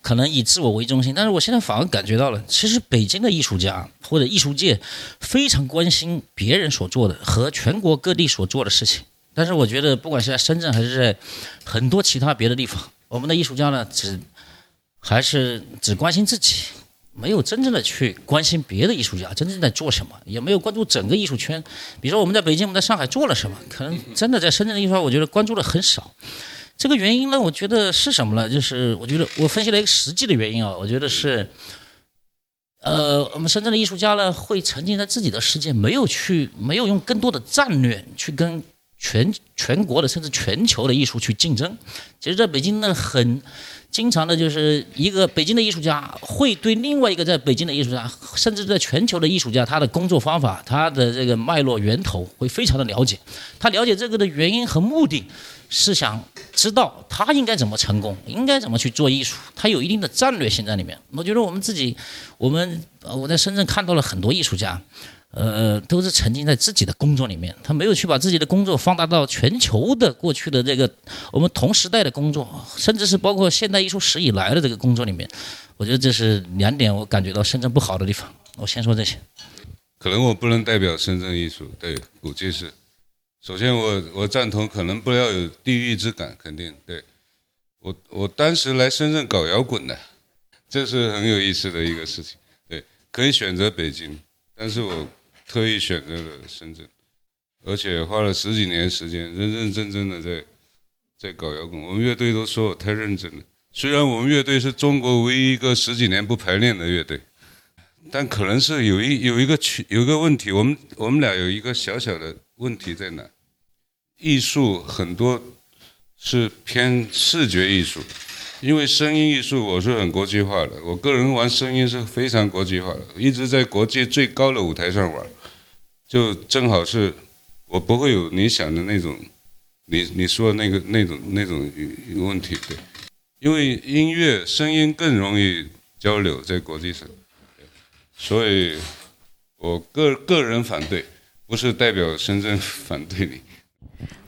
可能以自我为中心，但是我现在反而感觉到了，其实北京的艺术家或者艺术界非常关心别人所做的和全国各地所做的事情。但是我觉得，不管是在深圳还是在很多其他别的地方，我们的艺术家呢，只还是只关心自己。没有真正的去关心别的艺术家真正在做什么，也没有关注整个艺术圈。比如说我们在北京，我们在上海做了什么，可能真的在深圳的艺术，我觉得关注的很少。这个原因呢，我觉得是什么呢？就是我觉得我分析了一个实际的原因啊，我觉得是，呃，我们深圳的艺术家呢，会沉浸在自己的世界，没有去，没有用更多的战略去跟全全国的甚至全球的艺术去竞争。其实，在北京呢，很经常的就是一个北京的艺术家会对另外一个在北京的艺术家，甚至在全球的艺术家，他的工作方法、他的这个脉络源头会非常的了解。他了解这个的原因和目的，是想知道他应该怎么成功，应该怎么去做艺术，他有一定的战略性在里面。我觉得我们自己，我们我在深圳看到了很多艺术家。呃，都是沉浸在自己的工作里面，他没有去把自己的工作放大到全球的过去的这个我们同时代的工作，甚至是包括现代艺术史以来的这个工作里面。我觉得这是两点我感觉到深圳不好的地方。我先说这些。可能我不能代表深圳艺术，对，估计是。首先，我我赞同，可能不要有地域之感，肯定对。我我当时来深圳搞摇滚的，这是很有意思的一个事情。对，可以选择北京，但是我。特意选择了深圳，而且花了十几年时间，认认真真的在在搞摇滚。我们乐队都说我太认真了。虽然我们乐队是中国唯一一个十几年不排练的乐队，但可能是有一有一个区有一个问题，我们我们俩有一个小小的问题在哪？艺术很多是偏视觉艺术。因为声音艺术我是很国际化的，我个人玩声音是非常国际化的，一直在国际最高的舞台上玩，就正好是，我不会有你想的那种，你你说那个那种那种问题，对，因为音乐声音更容易交流在国际上，所以我个个人反对，不是代表深圳反对你。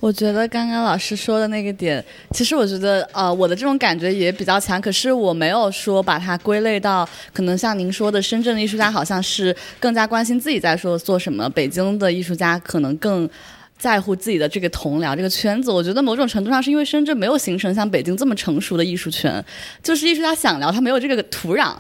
我觉得刚刚老师说的那个点，其实我觉得，呃，我的这种感觉也比较强。可是我没有说把它归类到，可能像您说的，深圳的艺术家好像是更加关心自己在说做什么，北京的艺术家可能更在乎自己的这个同僚这个圈子。我觉得某种程度上是因为深圳没有形成像北京这么成熟的艺术圈，就是艺术家想聊，他没有这个土壤。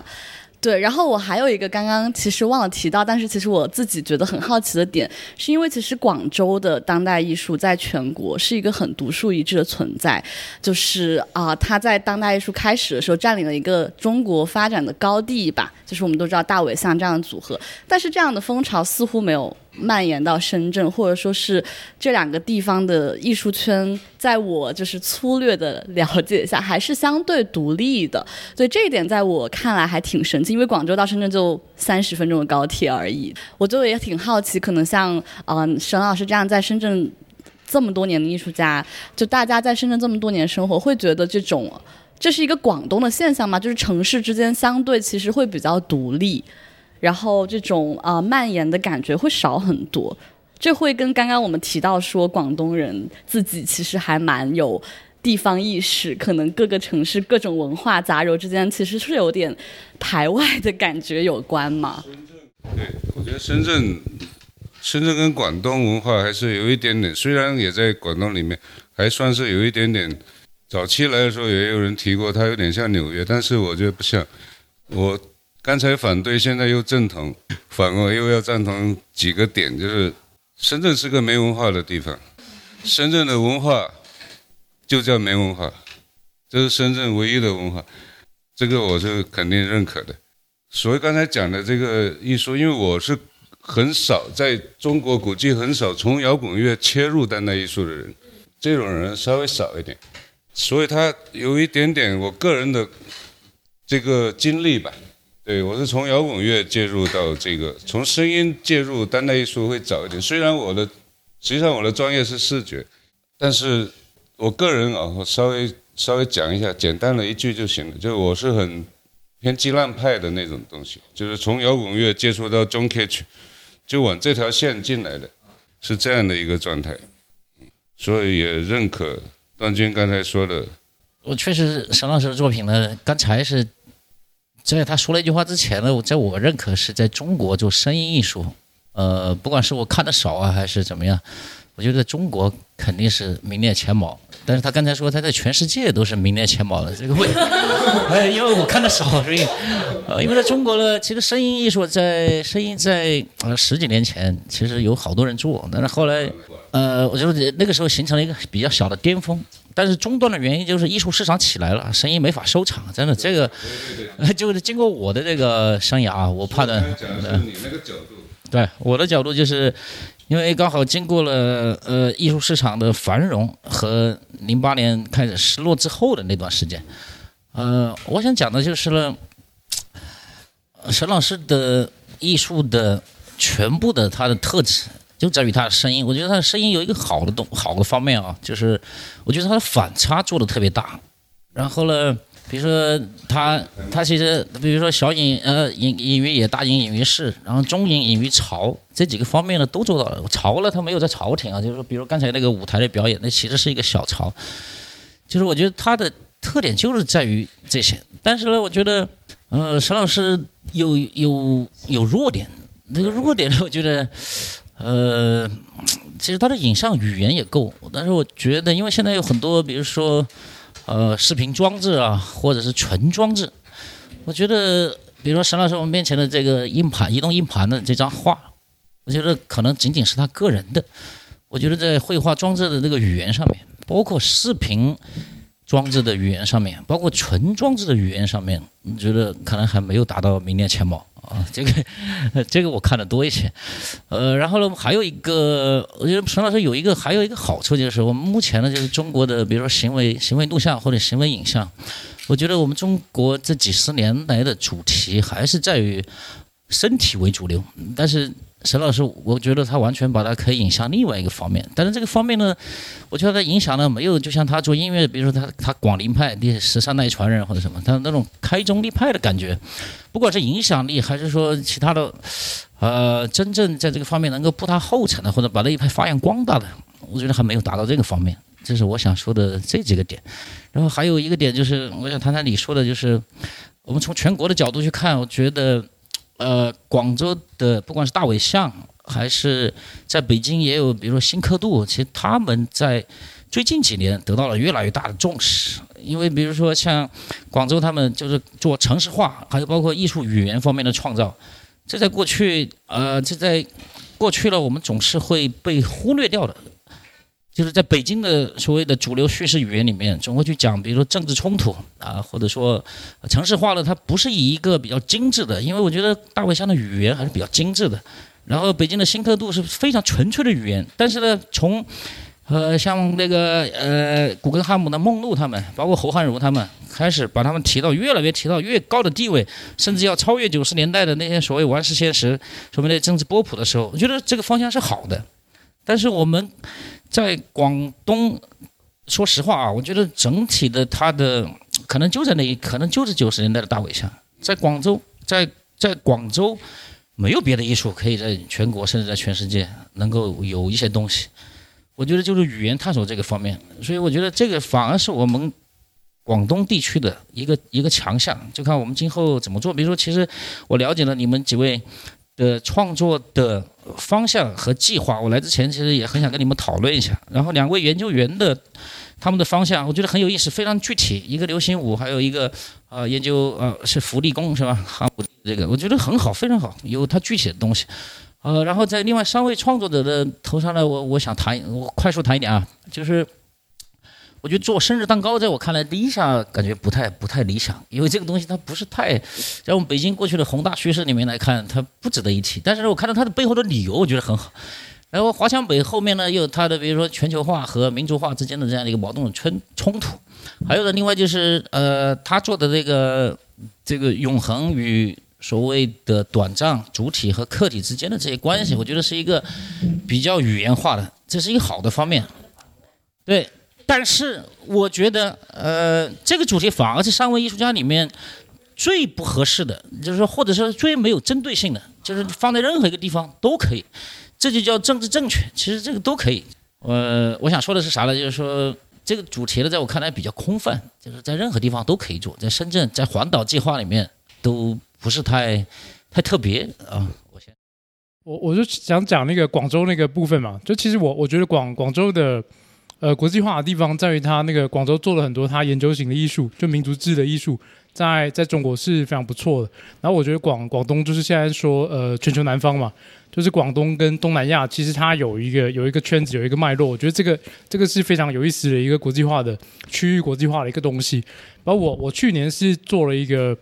对，然后我还有一个刚刚其实忘了提到，但是其实我自己觉得很好奇的点，是因为其实广州的当代艺术在全国是一个很独树一帜的存在，就是啊，它在当代艺术开始的时候占领了一个中国发展的高地吧，就是我们都知道大伟像这样的组合，但是这样的风潮似乎没有。蔓延到深圳，或者说是这两个地方的艺术圈，在我就是粗略的了解一下，还是相对独立的。所以这一点在我看来还挺神奇，因为广州到深圳就三十分钟的高铁而已。我就也挺好奇，可能像嗯沈老师这样在深圳这么多年的艺术家，就大家在深圳这么多年生活，会觉得这种这是一个广东的现象吗？就是城市之间相对其实会比较独立。然后这种啊蔓延的感觉会少很多，这会跟刚刚我们提到说广东人自己其实还蛮有地方意识，可能各个城市各种文化杂糅之间其实是有点排外的感觉有关吗？对，我觉得深圳，深圳跟广东文化还是有一点点，虽然也在广东里面，还算是有一点点。早期来的时候也有人提过，它有点像纽约，但是我觉得不像。我。刚才反对，现在又赞同，反而又要赞同几个点，就是深圳是个没文化的地方，深圳的文化就叫没文化，这是深圳唯一的文化，这个我是肯定认可的。所以刚才讲的这个艺术，因为我是很少在中国估计很少从摇滚乐切入当代艺术的人，这种人稍微少一点，所以他有一点点我个人的这个经历吧。对，我是从摇滚乐介入到这个，从声音介入当代艺术会早一点。虽然我的实际上我的专业是视觉，但是我个人啊，我稍微稍微讲一下，简单的一句就行了。就我是很偏激浪派的那种东西，就是从摇滚乐接触到中 catch，就往这条线进来的，是这样的一个状态。所以也认可段军刚才说的。我确实沈老师的作品呢，刚才是。在他说了一句话之前呢，在我认可是在中国做声音艺术，呃，不管是我看的少啊，还是怎么样，我觉得中国肯定是名列前茅。但是他刚才说他在全世界都是名列前茅的，这个会，哎，因为我看的少，所以，呃，因为在中国呢，其实声音艺术在声音在呃十几年前其实有好多人做，但是后来，呃，我觉得那个时候形成了一个比较小的巅峰。但是中断的原因就是艺术市场起来了，生意没法收场，真的这个，就是经过我的这个生涯啊，我判断，你那个角度，对我的角度就是，因为刚好经过了呃艺术市场的繁荣和零八年开始失落之后的那段时间，呃，我想讲的就是呢，呃沈老师的艺术的全部的他的特质就在于他的声音。我觉得他的声音有一个好的东好的方面啊，就是我觉得他的反差做的特别大。然后呢，比如说他他其实比如说小隐呃隐隐于野，大隐隐于市，然后中隐隐于朝这几个方面呢都做到了。朝呢，他没有在朝廷啊，就是说比如刚才那个舞台的表演，那其实是一个小朝。就是我觉得他的特点就是在于这些，但是呢，我觉得呃沈老师有有有弱点，那个弱点呢，我觉得呃其实他的影像语言也够，但是我觉得因为现在有很多比如说呃视频装置啊，或者是纯装置，我觉得比如说沈老师我们面前的这个硬盘移动硬盘的这张画，我觉得可能仅仅是他个人的。我觉得在绘画装置的这个语言上面，包括视频装置的语言上面，包括纯装置的语言上面，你觉得可能还没有达到名列前茅啊。这个，这个我看的多一些。呃，然后呢，还有一个，我觉得陈老师有一个还有一个好处就是，我们目前呢，就是中国的，比如说行为行为录像或者行为影像，我觉得我们中国这几十年来的主题还是在于身体为主流，但是沈老师，我觉得他完全把它可以引向另外一个方面，但是这个方面呢，我觉得他影响呢没有就像他做音乐，比如说他他广陵派第十三代传人或者什么，他那种开宗立派的感觉，不管是影响力还是说其他的，呃，真正在这个方面能够步他后尘的，或者把那一派发扬光大的，我觉得还没有达到这个方面。这是我想说的这几个点，然后还有一个点就是，我想谈谈你说的，就是我们从全国的角度去看，我觉得。呃，广州的不管是大尾巷，还是在北京也有，比如说新刻度，其实他们在最近几年得到了越来越大的重视。因为比如说像广州，他们就是做城市化，还有包括艺术语言方面的创造，这在过去，呃，这在过去了，我们总是会被忽略掉的。就是在北京的所谓的主流叙事语言里面，总会去讲，比如说政治冲突啊，或者说城市化了，它不是以一个比较精致的，因为我觉得大卫乡的语言还是比较精致的。然后北京的新刻度是非常纯粹的语言，但是呢，从呃像那个呃古根汉姆的梦露他们，包括侯汉儒他们，开始把他们提到越来越提到越高的地位，甚至要超越九十年代的那些所谓王世现实所谓的政治波普的时候，我觉得这个方向是好的。但是我们在广东，说实话啊，我觉得整体的它的可能就在那一，可能就是九十年代的大尾巷。在广州，在在广州，没有别的艺术可以在全国甚至在全世界能够有一些东西。我觉得就是语言探索这个方面，所以我觉得这个反而是我们广东地区的一个一个强项，就看我们今后怎么做。比如说，其实我了解了你们几位的创作的方向和计划，我来之前其实也很想跟你们讨论一下。然后两位研究员的他们的方向，我觉得很有意思，非常具体。一个流行舞，还有一个呃研究呃是福利工是吧？哈这个我觉得很好，非常好，有它具体的东西。呃，然后在另外三位创作者的头上呢，我我想谈，我快速谈一点啊，就是我觉得做生日蛋糕，在我看来，第一下感觉不太不太理想，因为这个东西它不是太，在我们北京过去的宏大叙事里面来看，它不值得一提。但是，我看到它的背后的理由，我觉得很好。然后华强北后面呢，又有它的比如说全球化和民族化之间的这样的一个矛盾冲冲突，还有呢，另外就是呃，他做的这个这个永恒与所谓的短暂主体和客体之间的这些关系，我觉得是一个比较语言化的，这是一个好的方面。对，但是我觉得，呃，这个主题反而是三位艺术家里面最不合适的，就是说，或者说最没有针对性的，就是放在任何一个地方都可以，这就叫政治正确。其实这个都可以。呃，我想说的是啥呢？就是说，这个主题呢，在我看来比较空泛，就是在任何地方都可以做，在深圳，在环岛计划里面都不是太太特别啊。我先，我我就想讲那个广州那个部分嘛，就其实我我觉得广广州的呃国际化的地方在于它那个广州做了很多它研究型的艺术，就民族志的艺术，在在中国是非常不错的。然后我觉得广广东就是现在说呃全球南方嘛，就是广东跟东南亚，其实它有一个有一个圈子，有一个脉络。我觉得这个这个是非常有意思的一个国际化的区域国际化的一个东西。然后我我去年是做了一个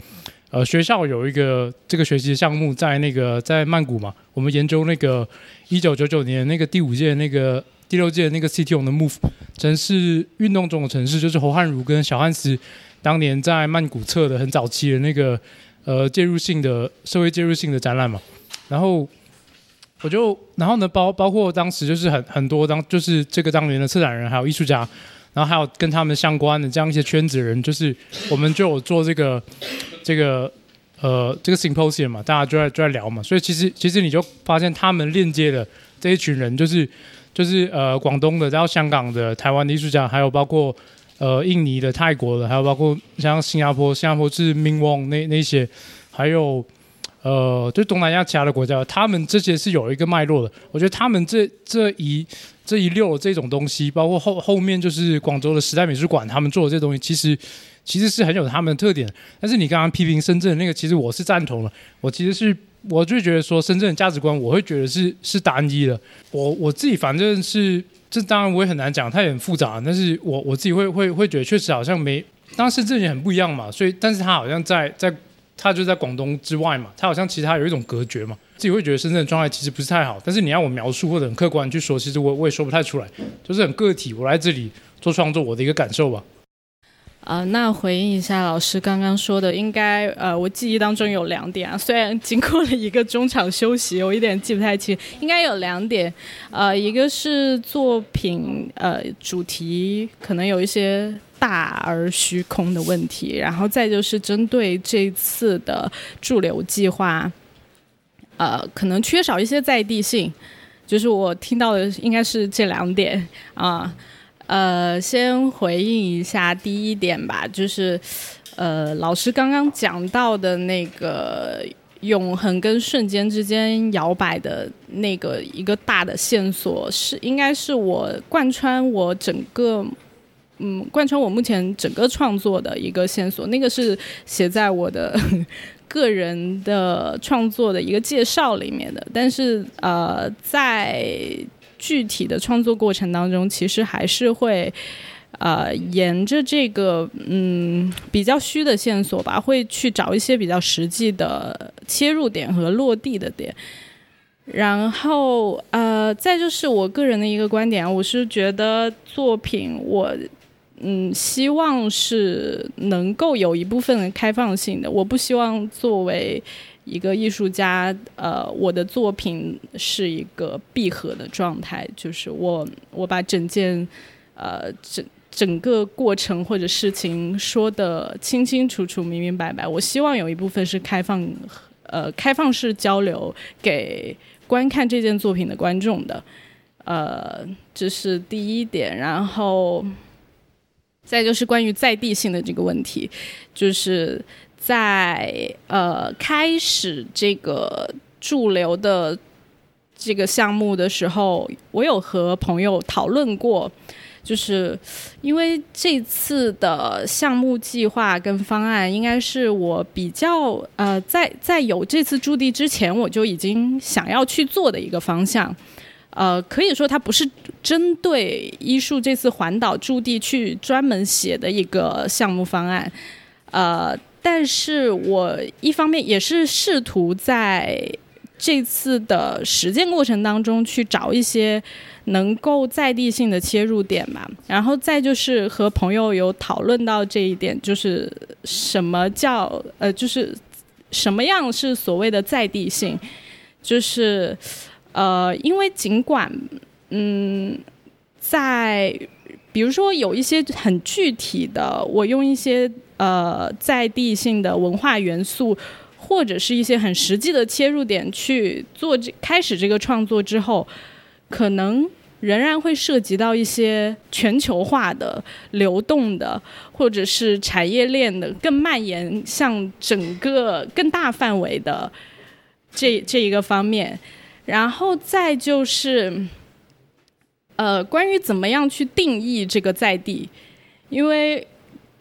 呃学校有一个这个学习的项目，在那个在曼谷嘛，我们研究那个一九九九年那个第五届那个第六届那个 CTO 的 Move 城市运动中的城市，就是侯汉儒跟小汉斯当年在曼谷测的很早期的那个呃介入性的社会介入性的展览嘛，然后。我就，然后呢，包包括当时就是很很多当就是这个当年的策展人，还有艺术家，然后还有跟他们相关的这样一些圈子人，就是我们就有做这个这个呃这个 symposium 嘛，大家就在就在聊嘛，所以其实其实你就发现他们链接的这一群人，就是就是呃广东的，然后香港的、台湾的艺术家，还有包括呃印尼的、泰国的，还有包括像新加坡，新加坡是 Ming Wong 那那些，还有。呃，就东南亚其他的国家，他们这些是有一个脉络的。我觉得他们这这一这一溜这种东西，包括后后面就是广州的时代美术馆，他们做的这东西，其实其实是很有他们的特点。但是你刚刚批评深圳那个，其实我是赞同了。我其实是我就觉得说，深圳的价值观，我会觉得是是单一的。我我自己反正是这当然我也很难讲，它也很复杂。但是我我自己会会会觉得，确实好像没，当然深圳也很不一样嘛。所以，但是它好像在在。他就在广东之外嘛，他好像其他有一种隔绝嘛，自己会觉得深圳的状态其实不是太好。但是你要我描述或者很客观去说，其实我我也说不太出来，就是很个体。我来这里做创作，我的一个感受吧。啊，那回应一下老师刚刚说的，应该呃，我记忆当中有两点啊，虽然经过了一个中场休息，我有点记不太清，应该有两点，呃，一个是作品呃主题可能有一些。大而虚空的问题，然后再就是针对这次的驻留计划，呃，可能缺少一些在地性，就是我听到的应该是这两点啊，呃先回应一下第一点吧，就是呃，老师刚刚讲到的那个永恒跟瞬间之间摇摆的那个一个大的线索，是应该是我贯穿我整个。嗯，贯穿我目前整个创作的一个线索，那个是写在我的 个人的创作的一个介绍里面的。但是呃，在具体的创作过程当中，其实还是会呃沿着这个嗯比较虚的线索吧，会去找一些比较实际的切入点和落地的点。然后呃，再就是我个人的一个观点，我是觉得作品我。嗯，希望是能够有一部分开放性的。我不希望作为一个艺术家，呃，我的作品是一个闭合的状态，就是我我把整件呃整整个过程或者事情说的清清楚楚、明明白白。我希望有一部分是开放，呃，开放式交流给观看这件作品的观众的。呃，这是第一点，然后。再就是关于在地性的这个问题，就是在呃开始这个驻留的这个项目的时候，我有和朋友讨论过，就是因为这次的项目计划跟方案，应该是我比较呃在在有这次驻地之前，我就已经想要去做的一个方向。呃，可以说它不是针对医术这次环岛驻地去专门写的一个项目方案，呃，但是我一方面也是试图在这次的实践过程当中去找一些能够在地性的切入点吧，然后再就是和朋友有讨论到这一点，就是什么叫呃，就是什么样是所谓的在地性，就是。呃，因为尽管，嗯，在比如说有一些很具体的，我用一些呃在地性的文化元素，或者是一些很实际的切入点去做这开始这个创作之后，可能仍然会涉及到一些全球化的、流动的，或者是产业链的更蔓延向整个更大范围的这这一个方面。然后再就是，呃，关于怎么样去定义这个在地，因为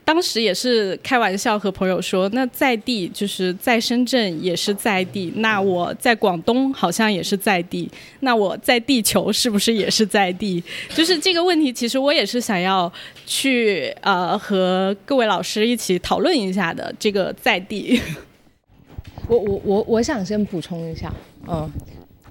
当时也是开玩笑和朋友说，那在地就是在深圳也是在地，那我在广东好像也是在地，那我在地球是不是也是在地？就是这个问题，其实我也是想要去呃和各位老师一起讨论一下的。这个在地，我我我我想先补充一下，嗯，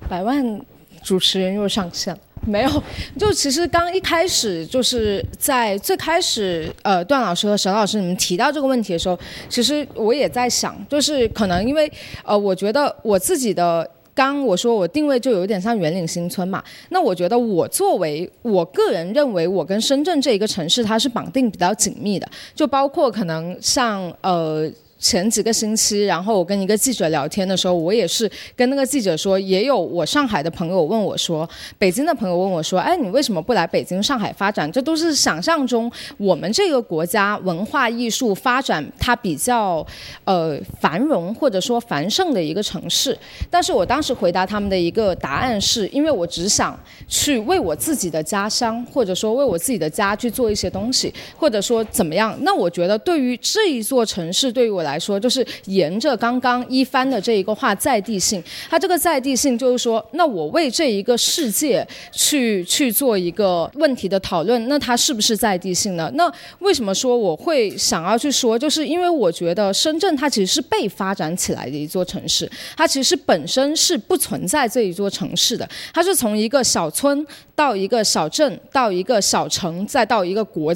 百万主持人又上线了。没有，就其实刚一开始就是在最开始，呃，段老师和沈老师你们提到这个问题的时候，其实我也在想，就是可能因为，呃，我觉得我自己的刚我说我定位就有点像圆岭新村嘛，那我觉得我作为我个人认为我跟深圳这一个城市它是绑定比较紧密的，就包括可能像呃。前几个星期，然后我跟一个记者聊天的时候，我也是跟那个记者说，也有我上海的朋友问我说，北京的朋友问我说，哎，你为什么不来北京、上海发展？这都是想象中我们这个国家文化艺术发展它比较呃繁荣或者说繁盛的一个城市。但是我当时回答他们的一个答案是，因为我只想去为我自己的家乡或者说为我自己的家去做一些东西，或者说怎么样？那我觉得对于这一座城市，对于我来，来说，就是沿着刚刚一番的这一个话在地性，它这个在地性就是说，那我为这一个世界去去做一个问题的讨论，那它是不是在地性呢？那为什么说我会想要去说？就是因为我觉得深圳它其实是被发展起来的一座城市，它其实本身是不存在这一座城市的，它是从一个小村到一个小镇，到一个小城，再到一个国。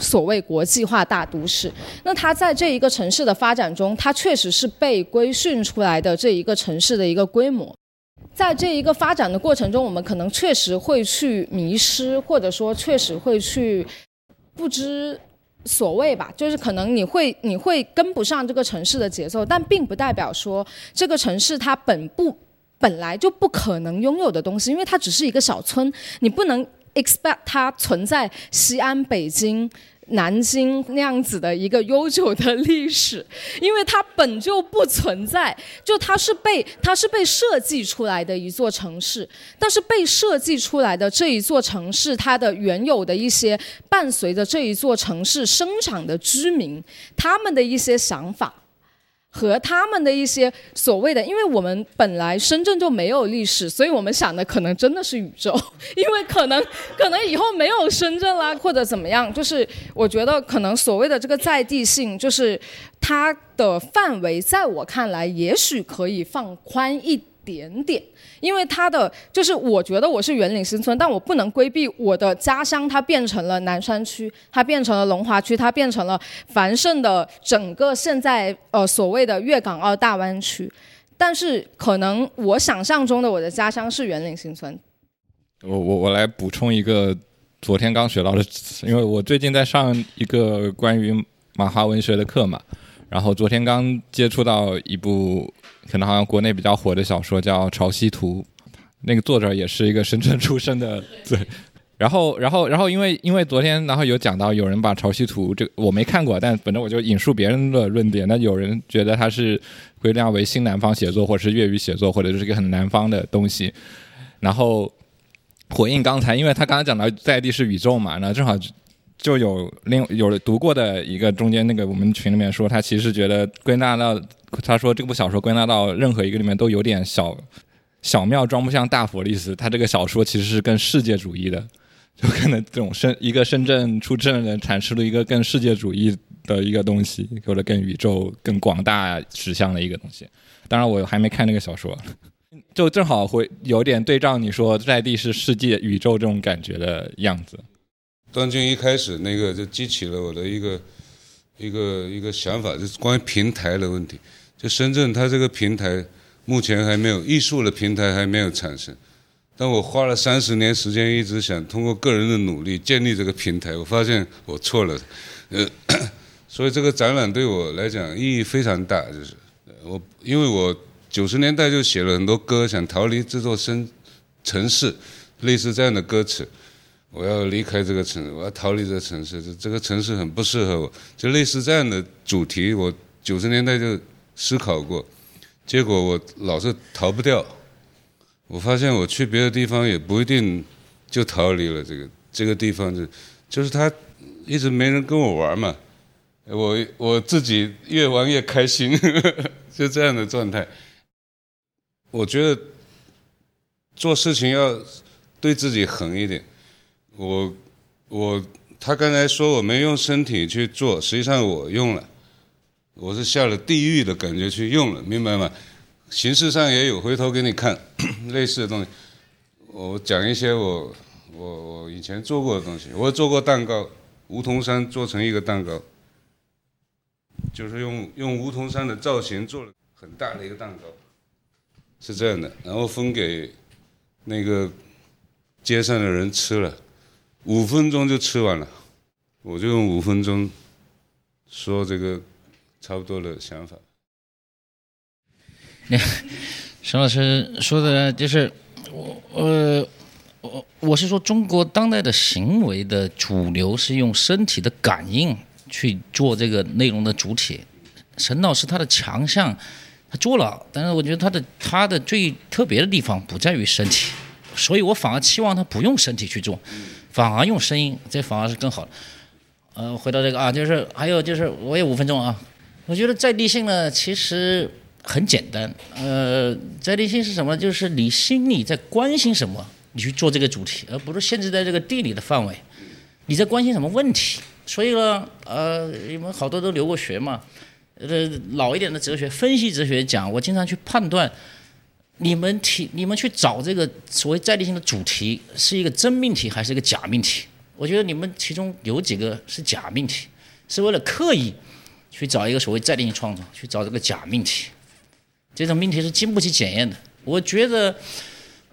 所谓国际化大都市，那它在这一个城市的发展中，它确实是被规训出来的这一个城市的一个规模。在这一个发展的过程中，我们可能确实会去迷失，或者说确实会去不知所谓吧。就是可能你会你会跟不上这个城市的节奏，但并不代表说这个城市它本不本来就不可能拥有的东西，因为它只是一个小村，你不能 expect 它存在西安、北京。南京那样子的一个悠久的历史，因为它本就不存在，就它是被它是被设计出来的一座城市，但是被设计出来的这一座城市，它的原有的一些伴随着这一座城市生长的居民，他们的一些想法。和他们的一些所谓的，因为我们本来深圳就没有历史，所以我们想的可能真的是宇宙，因为可能可能以后没有深圳啦，或者怎么样，就是我觉得可能所谓的这个在地性，就是它的范围，在我看来，也许可以放宽一。点点，因为它的就是我觉得我是圆岭新村，但我不能规避我的家乡，它变成了南山区，它变成了龙华区，它变成了繁盛的整个现在呃所谓的粤港澳大湾区。但是可能我想象中的我的家乡是圆岭新村。我我我来补充一个昨天刚学到的，因为我最近在上一个关于马华文学的课嘛，然后昨天刚接触到一部。可能好像国内比较火的小说叫《潮汐图》，那个作者也是一个深圳出生的，对。然后，然后，然后，因为因为昨天，然后有讲到有人把《潮汐图》这个我没看过，但反正我就引述别人的论点。那有人觉得它是归纳为新南方写作，或者是粤语写作，或者是一个很南方的东西。然后回应刚才，因为他刚才讲到在地是宇宙嘛，那正好就有另有读过的一个中间那个我们群里面说，他其实觉得归纳到。他说这部小说归纳到任何一个里面都有点小小庙装不下大佛的意思。他这个小说其实是更世界主义的，就可能这种深一个深圳出镇的人阐释了一个更世界主义的一个东西，或者更宇宙更广大指向的一个东西。当然我还没看那个小说，就正好会有点对照你说在地是世界宇宙这种感觉的样子。段俊一开始那个就激起了我的一个一个一个想法，就是关于平台的问题。就深圳，它这个平台目前还没有艺术的平台还没有产生，但我花了三十年时间，一直想通过个人的努力建立这个平台，我发现我错了，呃，所以这个展览对我来讲意义非常大，就是。我因为我九十年代就写了很多歌，想逃离这座深城市，类似这样的歌词，我要离开这个城市，我要逃离这个城市，这这个城市很不适合我，就类似这样的主题，我九十年代就。思考过，结果我老是逃不掉。我发现我去别的地方也不一定就逃离了这个这个地方，就就是他一直没人跟我玩嘛。我我自己越玩越开心，就这样的状态。我觉得做事情要对自己狠一点。我我他刚才说我没用身体去做，实际上我用了，我是下了地狱的感觉去用了，明白吗？形式上也有，回头给你看 类似的东西。我讲一些我我我以前做过的东西，我做过蛋糕，梧桐山做成一个蛋糕，就是用用梧桐山的造型做了很大的一个蛋糕，是这样的，然后分给那个街上的人吃了，五分钟就吃完了，我就用五分钟说这个差不多的想法。沈老师说的就是我呃我我是说中国当代的行为的主流是用身体的感应去做这个内容的主体。沈老师他的强项他做了，但是我觉得他的他的最特别的地方不在于身体，所以我反而期望他不用身体去做，反而用声音，这反而是更好。呃，回到这个啊，就是还有就是我有五分钟啊，我觉得在地性呢其实。很简单，呃，在地性是什么？就是你心里在关心什么，你去做这个主题，而不是限制在这个地理的范围。你在关心什么问题？所以呢，呃，你们好多都留过学嘛，呃，老一点的哲学分析哲学讲，我经常去判断，你们提你们去找这个所谓在地性的主题是一个真命题还是一个假命题？我觉得你们其中有几个是假命题，是为了刻意去找一个所谓在地性创作，去找这个假命题。这种命题是经不起检验的。我觉得，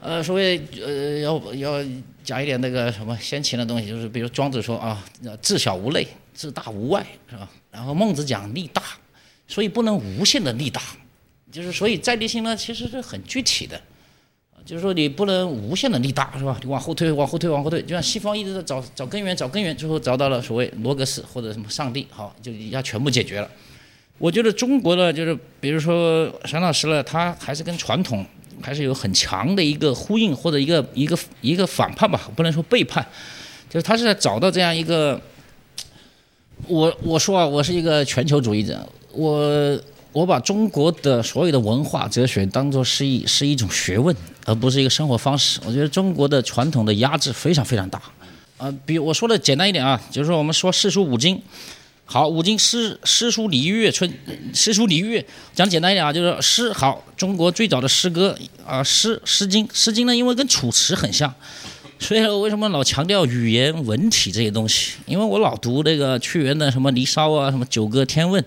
呃，所谓呃，要要讲一点那个什么先秦的东西，就是比如庄子说啊，自小无内，自大无外，是吧？然后孟子讲力大，所以不能无限的力大，就是所以在地性呢，其实是很具体的，就是说你不能无限的力大，是吧？你往后退，往后退，往后退，就像西方一直在找找根源，找根源，最后找到了所谓罗格斯或者什么上帝，好，就一下全部解决了。我觉得中国的就是，比如说沈老师呢，他还是跟传统还是有很强的一个呼应或者一个一个一个反叛吧，不能说背叛，就是他是在找到这样一个，我我说啊，我是一个全球主义者，我我把中国的所有的文化哲学当做是一是一种学问，而不是一个生活方式。我觉得中国的传统的压制非常非常大，啊，比我说的简单一点啊，就是说我们说四书五经。好，五经诗诗书礼乐春，诗书礼乐讲简单一点啊，就是诗好，中国最早的诗歌啊，诗诗经，诗经呢，因为跟楚辞很像，所以我为什么老强调语言文体这些东西？因为我老读那个屈原的什么《离骚》啊，什么《九歌》《天问》。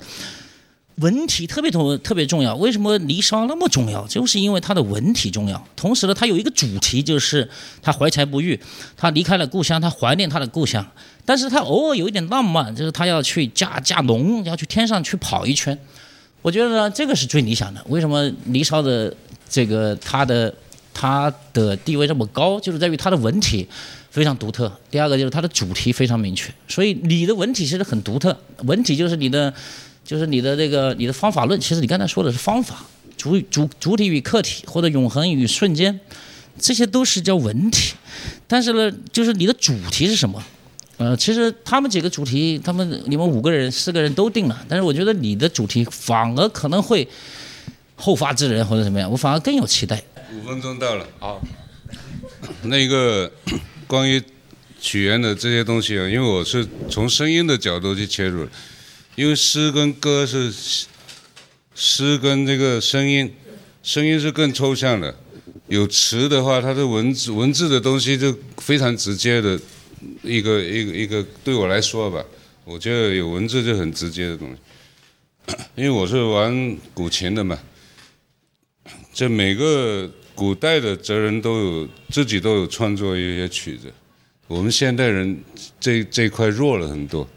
文体特别重特别重要，为什么《离骚》那么重要？就是因为它的文体重要。同时呢，它有一个主题，就是他怀才不遇，他离开了故乡，他怀念他的故乡。但是他偶尔有一点浪漫，就是他要去驾驾龙，要去天上去跑一圈。我觉得呢，这个是最理想的。为什么《离骚》的这个它的它的地位这么高？就是在于它的文体非常独特。第二个就是它的主题非常明确。所以你的文体其实很独特，文体就是你的。就是你的这个你的方法论，其实你刚才说的是方法，主主主体与客体或者永恒与瞬间，这些都是叫文体。但是呢，就是你的主题是什么？呃，其实他们几个主题，他们你们五个人、四个人都定了，但是我觉得你的主题反而可能会后发制人或者怎么样，我反而更有期待。五分钟到了，好。那个关于曲源的这些东西啊，因为我是从声音的角度去切入。因为诗跟歌是诗跟这个声音，声音是更抽象的。有词的话，它的文字文字的东西就非常直接的一个一个一个。对我来说吧，我觉得有文字就很直接的东西。因为我是玩古琴的嘛，这每个古代的哲人都有自己都有创作一些曲子。我们现代人这这块弱了很多，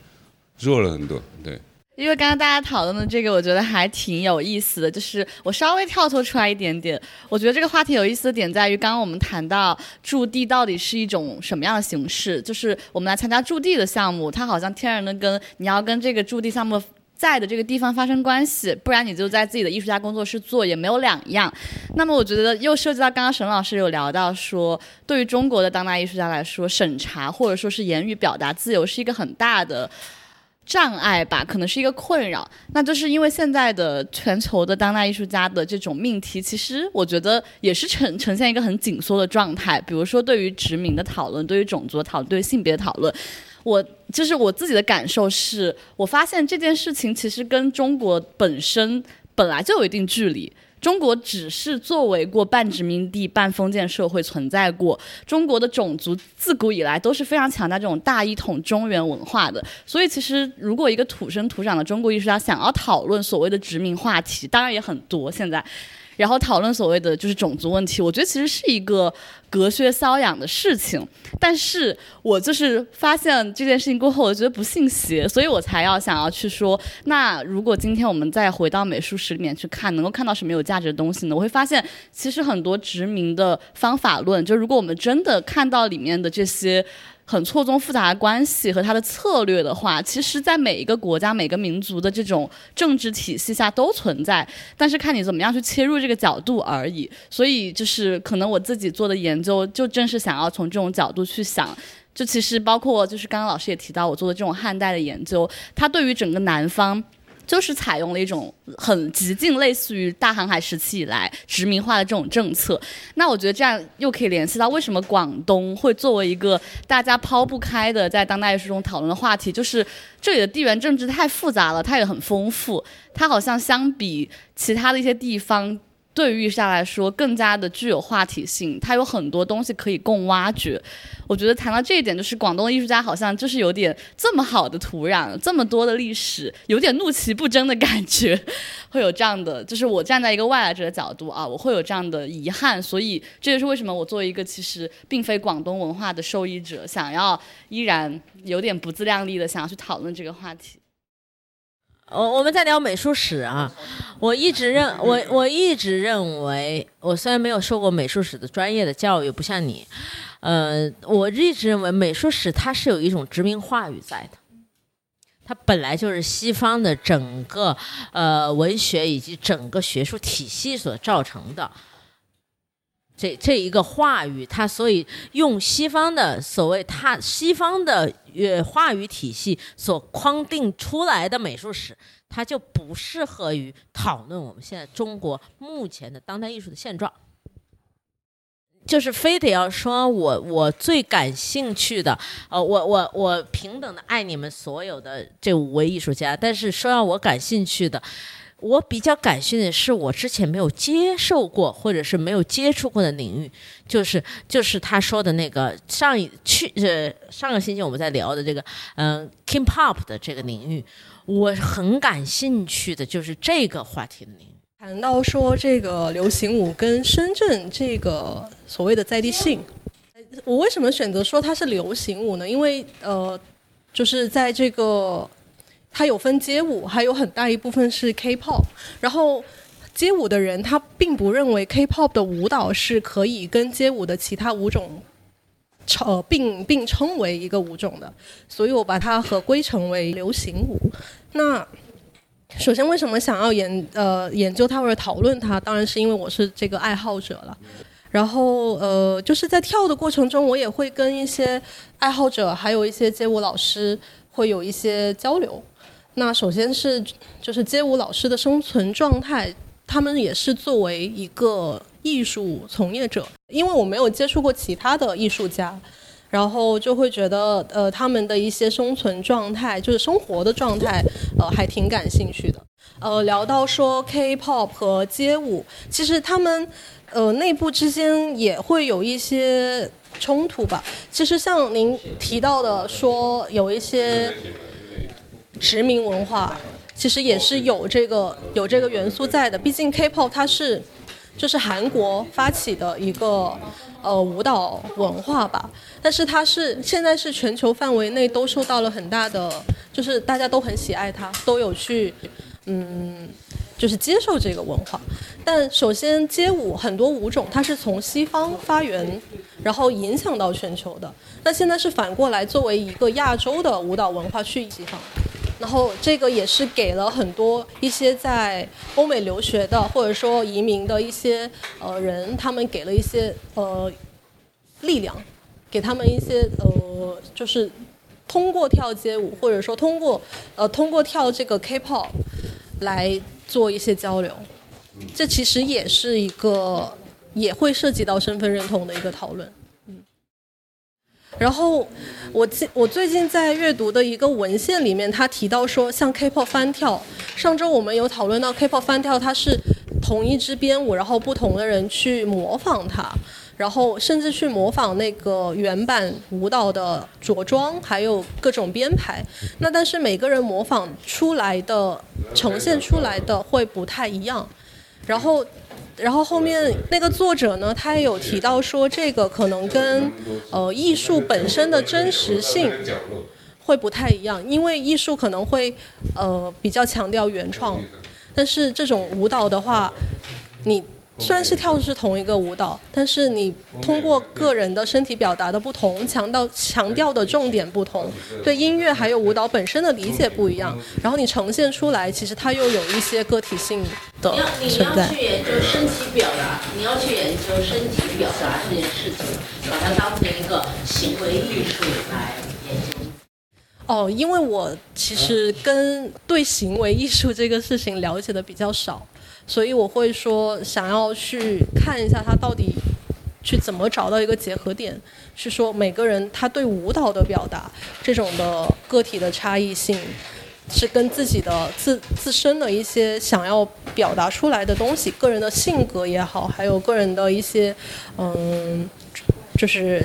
弱了很多，因为刚刚大家讨论的这个，我觉得还挺有意思的。就是我稍微跳脱出来一点点，我觉得这个话题有意思的点在于，刚刚我们谈到驻地到底是一种什么样的形式。就是我们来参加驻地的项目，它好像天然的跟你要跟这个驻地项目在的这个地方发生关系，不然你就在自己的艺术家工作室做也没有两样。那么我觉得又涉及到刚刚沈老师有聊到说，对于中国的当代艺术家来说，审查或者说是言语表达自由是一个很大的。障碍吧，可能是一个困扰。那就是因为现在的全球的当代艺术家的这种命题，其实我觉得也是呈呈现一个很紧缩的状态。比如说，对于殖民的讨论，对于种族讨论，对于性别讨论，我就是我自己的感受是，我发现这件事情其实跟中国本身本来就有一定距离。中国只是作为过半殖民地半封建社会存在过，中国的种族自古以来都是非常强大这种大一统中原文化的，所以其实如果一个土生土长的中国艺术家想要讨论所谓的殖民话题，当然也很多现在。然后讨论所谓的就是种族问题，我觉得其实是一个隔靴搔痒的事情。但是我就是发现这件事情过后，我觉得不信邪，所以我才要想要去说，那如果今天我们再回到美术史里面去看，能够看到什么有价值的东西呢？我会发现，其实很多殖民的方法论，就如果我们真的看到里面的这些。很错综复杂的关系和他的策略的话，其实，在每一个国家、每个民族的这种政治体系下都存在，但是看你怎么样去切入这个角度而已。所以，就是可能我自己做的研究，就正是想要从这种角度去想。就其实包括，就是刚刚老师也提到我做的这种汉代的研究，它对于整个南方。就是采用了一种很极尽类似于大航海时期以来殖民化的这种政策。那我觉得这样又可以联系到为什么广东会作为一个大家抛不开的在当代艺术中讨论的话题，就是这里的地缘政治太复杂了，它也很丰富，它好像相比其他的一些地方。对于艺术家来说，更加的具有话题性，它有很多东西可以供挖掘。我觉得谈到这一点，就是广东的艺术家好像就是有点这么好的土壤，这么多的历史，有点怒其不争的感觉，会有这样的，就是我站在一个外来者的角度啊，我会有这样的遗憾。所以这就是为什么我作为一个其实并非广东文化的受益者，想要依然有点不自量力的想要去讨论这个话题。我我们在聊美术史啊，我一直认我我一直认为，我虽然没有受过美术史的专业的教育，不像你，呃，我一直认为美术史它是有一种殖民话语在的，它本来就是西方的整个呃文学以及整个学术体系所造成的。这这一个话语，它所以用西方的所谓它西方的呃话语体系所框定出来的美术史，它就不适合于讨论我们现在中国目前的当代艺术的现状。就是非得要说我我最感兴趣的，呃，我我我平等的爱你们所有的这五位艺术家，但是说让我感兴趣的。我比较感兴趣的是，我之前没有接受过或者是没有接触过的领域，就是就是他说的那个上一去呃上个星期我们在聊的这个嗯 K-pop 的这个领域，我很感兴趣的就是这个话题的领域。谈到说这个流行舞跟深圳这个所谓的在地性，我为什么选择说它是流行舞呢？因为呃，就是在这个。它有分街舞，还有很大一部分是 K-pop。然后街舞的人他并不认为 K-pop 的舞蹈是可以跟街舞的其他舞种呃并并称为一个舞种的，所以我把它合归成为流行舞。那首先为什么想要研呃研究它或者讨论它？当然是因为我是这个爱好者了。然后呃就是在跳的过程中，我也会跟一些爱好者，还有一些街舞老师会有一些交流。那首先是就是街舞老师的生存状态，他们也是作为一个艺术从业者，因为我没有接触过其他的艺术家，然后就会觉得呃他们的一些生存状态，就是生活的状态，呃还挺感兴趣的。呃，聊到说 K-pop 和街舞，其实他们呃内部之间也会有一些冲突吧。其实像您提到的说有一些。殖民文化其实也是有这个有这个元素在的，毕竟 K-pop 它是就是韩国发起的一个呃舞蹈文化吧，但是它是现在是全球范围内都受到了很大的，就是大家都很喜爱它，都有去嗯就是接受这个文化。但首先街舞很多舞种它是从西方发源，然后影响到全球的，那现在是反过来作为一个亚洲的舞蹈文化去西方。然后这个也是给了很多一些在欧美留学的或者说移民的一些呃人，他们给了一些呃力量，给他们一些呃就是通过跳街舞，或者说通过呃通过跳这个 K-pop 来做一些交流，这其实也是一个也会涉及到身份认同的一个讨论。然后我近我最近在阅读的一个文献里面，他提到说，像 K-pop 翻跳，上周我们有讨论到 K-pop 翻跳，它是同一支编舞，然后不同的人去模仿它。然后甚至去模仿那个原版舞蹈的着装，还有各种编排。那但是每个人模仿出来的、呈现出来的会不太一样。然后，然后后面那个作者呢，他也有提到说，这个可能跟呃艺术本身的真实性会不太一样，因为艺术可能会呃比较强调原创，但是这种舞蹈的话，你。虽然是跳的是同一个舞蹈，但是你通过个人的身体表达的不同，强调强调的重点不同，对音乐还有舞蹈本身的理解不一样，然后你呈现出来，其实它又有一些个体性的存在。你要去研究身体表达，你要去研究身体表达这件事情，把它当成一个行为艺术来研究。哦，因为我其实跟对行为艺术这个事情了解的比较少。所以我会说，想要去看一下他到底去怎么找到一个结合点，是说每个人他对舞蹈的表达这种的个体的差异性，是跟自己的自自身的一些想要表达出来的东西，个人的性格也好，还有个人的一些嗯，就是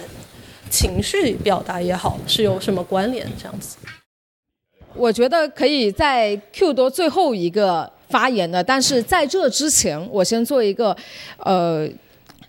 情绪表达也好，是有什么关联这样子？我觉得可以在 Q 多最后一个。发言的，但是在这之前，我先做一个，呃，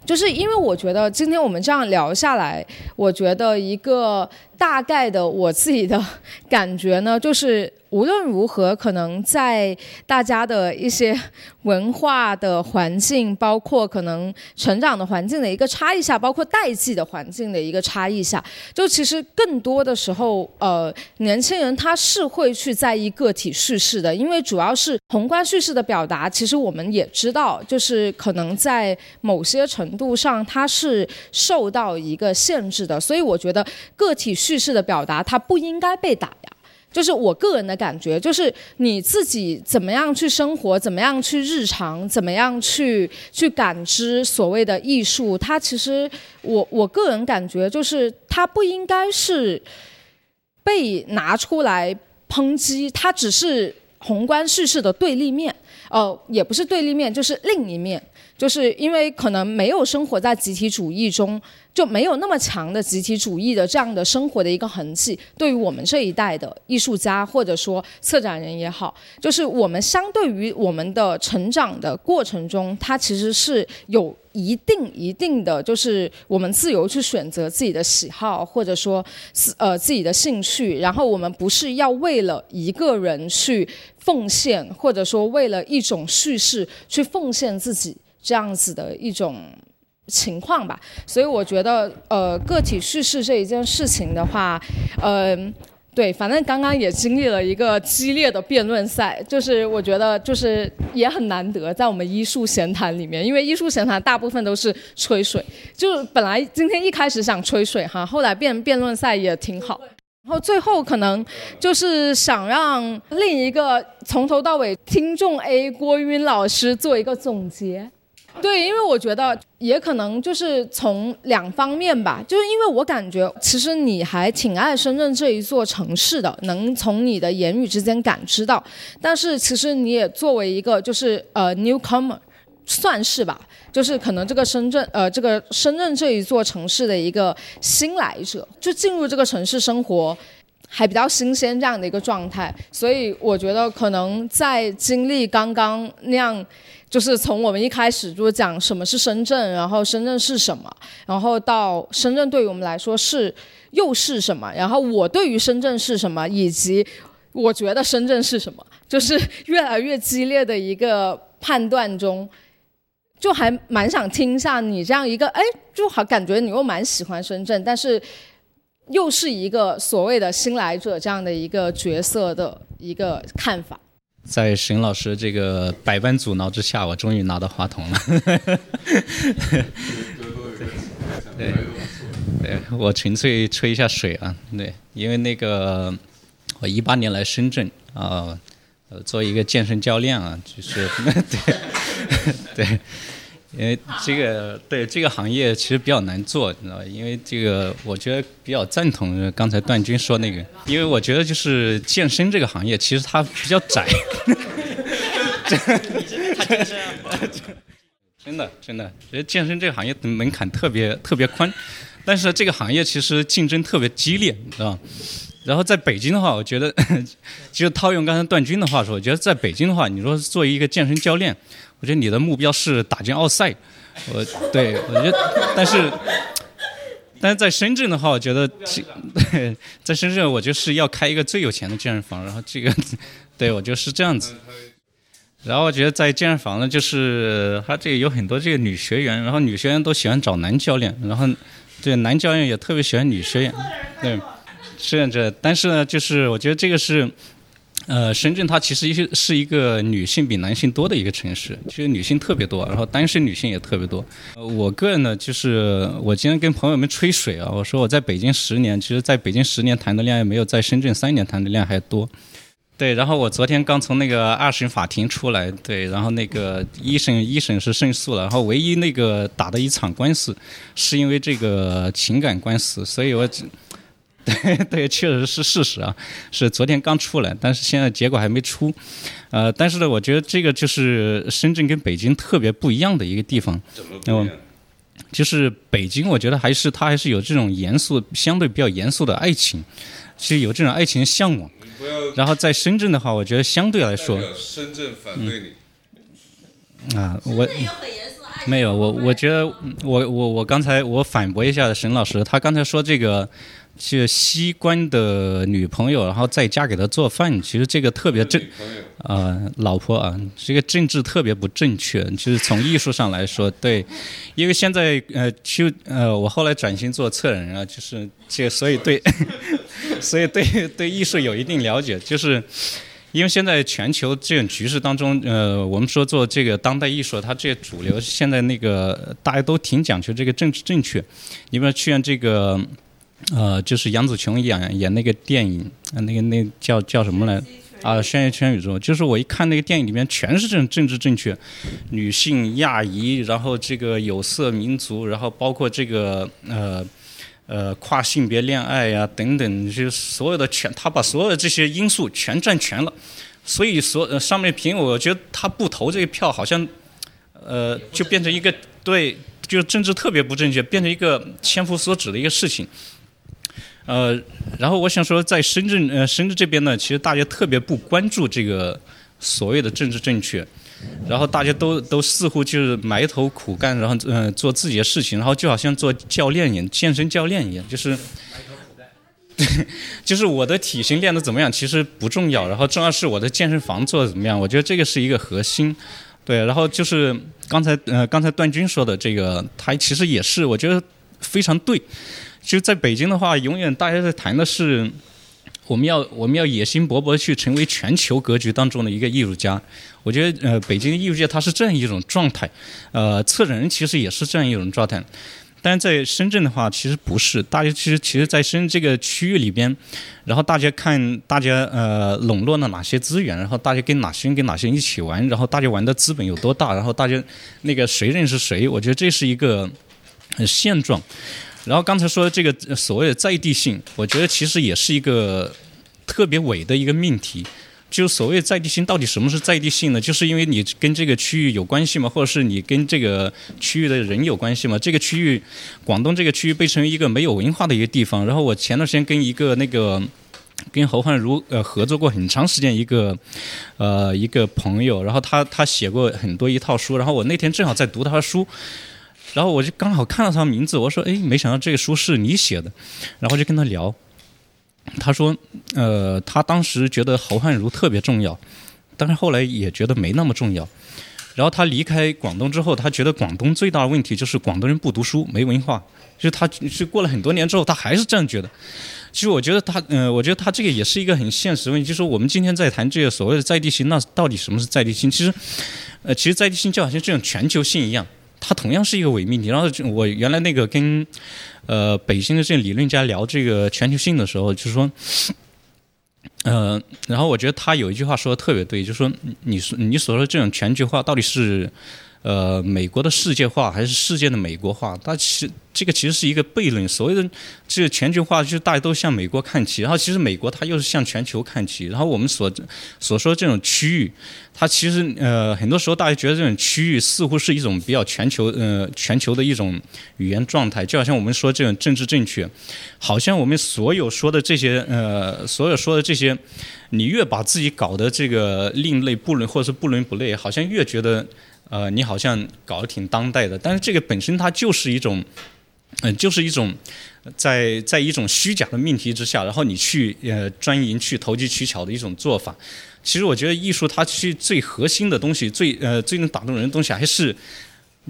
就是因为我觉得今天我们这样聊下来，我觉得一个大概的我自己的感觉呢，就是。无论如何，可能在大家的一些文化的环境，包括可能成长的环境的一个差异下，包括代际的环境的一个差异下，就其实更多的时候，呃，年轻人他是会去在意个体叙事的，因为主要是宏观叙事的表达，其实我们也知道，就是可能在某些程度上，它是受到一个限制的，所以我觉得个体叙事的表达，它不应该被打压。就是我个人的感觉，就是你自己怎么样去生活，怎么样去日常，怎么样去去感知所谓的艺术，它其实我我个人感觉就是它不应该是被拿出来抨击，它只是宏观叙事的对立面，呃，也不是对立面，就是另一面，就是因为可能没有生活在集体主义中。就没有那么强的集体主义的这样的生活的一个痕迹，对于我们这一代的艺术家或者说策展人也好，就是我们相对于我们的成长的过程中，它其实是有一定一定的，就是我们自由去选择自己的喜好或者说呃自己的兴趣，然后我们不是要为了一个人去奉献，或者说为了一种叙事去奉献自己这样子的一种。情况吧，所以我觉得，呃，个体叙事这一件事情的话，嗯，对，反正刚刚也经历了一个激烈的辩论赛，就是我觉得就是也很难得在我们医术闲谈里面，因为医术闲谈大部分都是吹水，就本来今天一开始想吹水哈，后来辩辩论赛也挺好，然后最后可能就是想让另一个从头到尾听众 A 郭晕老师做一个总结。对，因为我觉得也可能就是从两方面吧，就是因为我感觉其实你还挺爱深圳这一座城市的，能从你的言语之间感知到。但是其实你也作为一个就是呃 newcomer，算是吧，就是可能这个深圳呃这个深圳这一座城市的一个新来者，就进入这个城市生活还比较新鲜这样的一个状态，所以我觉得可能在经历刚刚那样。就是从我们一开始就讲什么是深圳，然后深圳是什么，然后到深圳对于我们来说是又是什么，然后我对于深圳是什么，以及我觉得深圳是什么，就是越来越激烈的一个判断中，就还蛮想听一下你这样一个，哎，就好感觉你又蛮喜欢深圳，但是又是一个所谓的新来者这样的一个角色的一个看法。在沈老师这个百般阻挠之下，我终于拿到话筒了。对，对我纯粹吹一下水啊，对，因为那个我一八年来深圳啊，呃，做一个健身教练啊，就是对对，因为这个对这个行业其实比较难做，你知道吧？因为这个我觉得比较赞同刚才段军说那个，因为我觉得就是健身这个行业其实它比较窄。真 的真的，觉得健身这个行业的门槛特别特别宽，但是这个行业其实竞争特别激烈，你知道吧？然后在北京的话，我觉得，其实套用刚才段军的话说，我觉得在北京的话，你说作为一个健身教练，我觉得你的目标是打进奥赛，我对我觉得，但是，但是在深圳的话，我觉得，对，在深圳我就是要开一个最有钱的健身房，然后这个，对我觉得是这样子。然后我觉得在健身房呢，就是他这个有很多这个女学员，然后女学员都喜欢找男教练，然后这男教练也特别喜欢女学员，对，是这样。但是呢，就是我觉得这个是，呃，深圳它其实是是一个女性比男性多的一个城市，其实女性特别多，然后单身女性也特别多。我个人呢，就是我今天跟朋友们吹水啊，我说我在北京十年，其实在北京十年谈的恋爱没有在深圳三年谈的恋爱还多。对，然后我昨天刚从那个二审法庭出来，对，然后那个一审一审是胜诉了，然后唯一那个打的一场官司，是因为这个情感官司，所以我，对 对，确实是事实啊，是昨天刚出来，但是现在结果还没出，呃，但是呢，我觉得这个就是深圳跟北京特别不一样的一个地方，怎么不一样？就是北京，我觉得还是它还是有这种严肃，相对比较严肃的爱情，其实有这种爱情向往。然后在深圳的话，我觉得相对来说，深圳反对你啊，我没有我，我觉得我我我刚才我反驳一下沈老师，他刚才说这个是西关的女朋友，然后在家给他做饭，其实这个特别正呃，老婆啊，这个政治特别不正确，就是从艺术上来说，对，因为现在呃，就呃，我后来转型做策展人啊，就是这，所以对。所以对对艺术有一定了解，就是因为现在全球这种局势当中，呃，我们说做这个当代艺术，它这些主流现在那个大家都挺讲究这个政治正确。你比如去年这个，呃，就是杨紫琼演演那个电影，那个那叫叫什么来？啊，商业圈宇宙，就是我一看那个电影里面全是这种政治正确，女性、亚裔，然后这个有色民族，然后包括这个呃。呃，跨性别恋爱呀，等等，就是所有的全，他把所有的这些因素全占全了，所以所上面评，我觉得他不投这个票，好像，呃，就变成一个对，就是政治特别不正确，变成一个千夫所指的一个事情。呃，然后我想说，在深圳，呃，深圳这边呢，其实大家特别不关注这个所谓的政治正确。然后大家都都似乎就是埋头苦干，然后嗯做自己的事情，然后就好像做教练一样，健身教练一样，就是，对 就是我的体型练得怎么样其实不重要，然后重要是我的健身房做的怎么样，我觉得这个是一个核心，对，然后就是刚才呃刚才段军说的这个，他其实也是我觉得非常对，就在北京的话，永远大家在谈的是。我们要我们要野心勃勃去成为全球格局当中的一个艺术家，我觉得呃北京艺术界它是这样一种状态，呃策展人其实也是这样一种状态，但是在深圳的话其实不是，大家其实其实在深圳这个区域里边，然后大家看大家呃笼络了哪些资源，然后大家跟哪些人跟哪些人一起玩，然后大家玩的资本有多大，然后大家那个谁认识谁，我觉得这是一个现状。然后刚才说的这个所谓的在地性，我觉得其实也是一个特别伪的一个命题。就所谓在地性，到底什么是在地性呢？就是因为你跟这个区域有关系吗？或者是你跟这个区域的人有关系吗？这个区域，广东这个区域被称为一个没有文化的一个地方。然后我前段时间跟一个那个跟侯焕如呃合作过很长时间一个呃一个朋友，然后他他写过很多一套书，然后我那天正好在读他的书。然后我就刚好看到他名字，我说：“哎，没想到这个书是你写的。”然后就跟他聊，他说：“呃，他当时觉得侯汉儒特别重要，但是后来也觉得没那么重要。然后他离开广东之后，他觉得广东最大的问题就是广东人不读书、没文化。就他是过了很多年之后，他还是这样觉得。其实我觉得他，嗯，我觉得他这个也是一个很现实问题，就是我们今天在谈这个所谓的在地性，那到底什么是在地性？其实，呃，其实在地性就好像这种全球性一样。”它同样是一个伪命题。然后我原来那个跟呃北京的这个理论家聊这个全球性的时候，就是说。呃，然后我觉得他有一句话说的特别对，就是说你说你所说的这种全球化到底是呃美国的世界化还是世界的美国化？它其这个其实是一个悖论。所谓的这个全球化，就是大家都向美国看齐，然后其实美国它又是向全球看齐。然后我们所所说这种区域，它其实呃很多时候大家觉得这种区域似乎是一种比较全球呃全球的一种语言状态，就好像我们说这种政治正确，好像我们所有说的这些呃所有说的这些，你越把自己搞得这个另类不伦或者是不伦不类，好像越觉得。呃，你好像搞得挺当代的，但是这个本身它就是一种，嗯、就是一种在在一种虚假的命题之下，然后你去呃钻营去投机取巧的一种做法。其实我觉得艺术它去最核心的东西，最呃最能打动人的东西，还是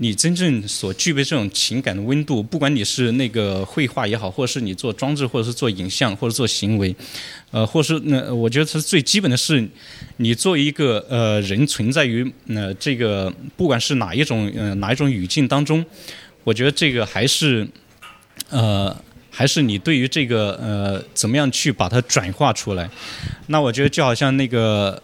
你真正所具备这种情感的温度。不管你是那个绘画也好，或者是你做装置，或者是做影像，或者做行为，呃，或是那我觉得它最基本的是，你作为一个呃人存在于呃这个不管是哪一种呃哪一种语境当中，我觉得这个还是呃还是你对于这个呃怎么样去把它转化出来。那我觉得就好像那个。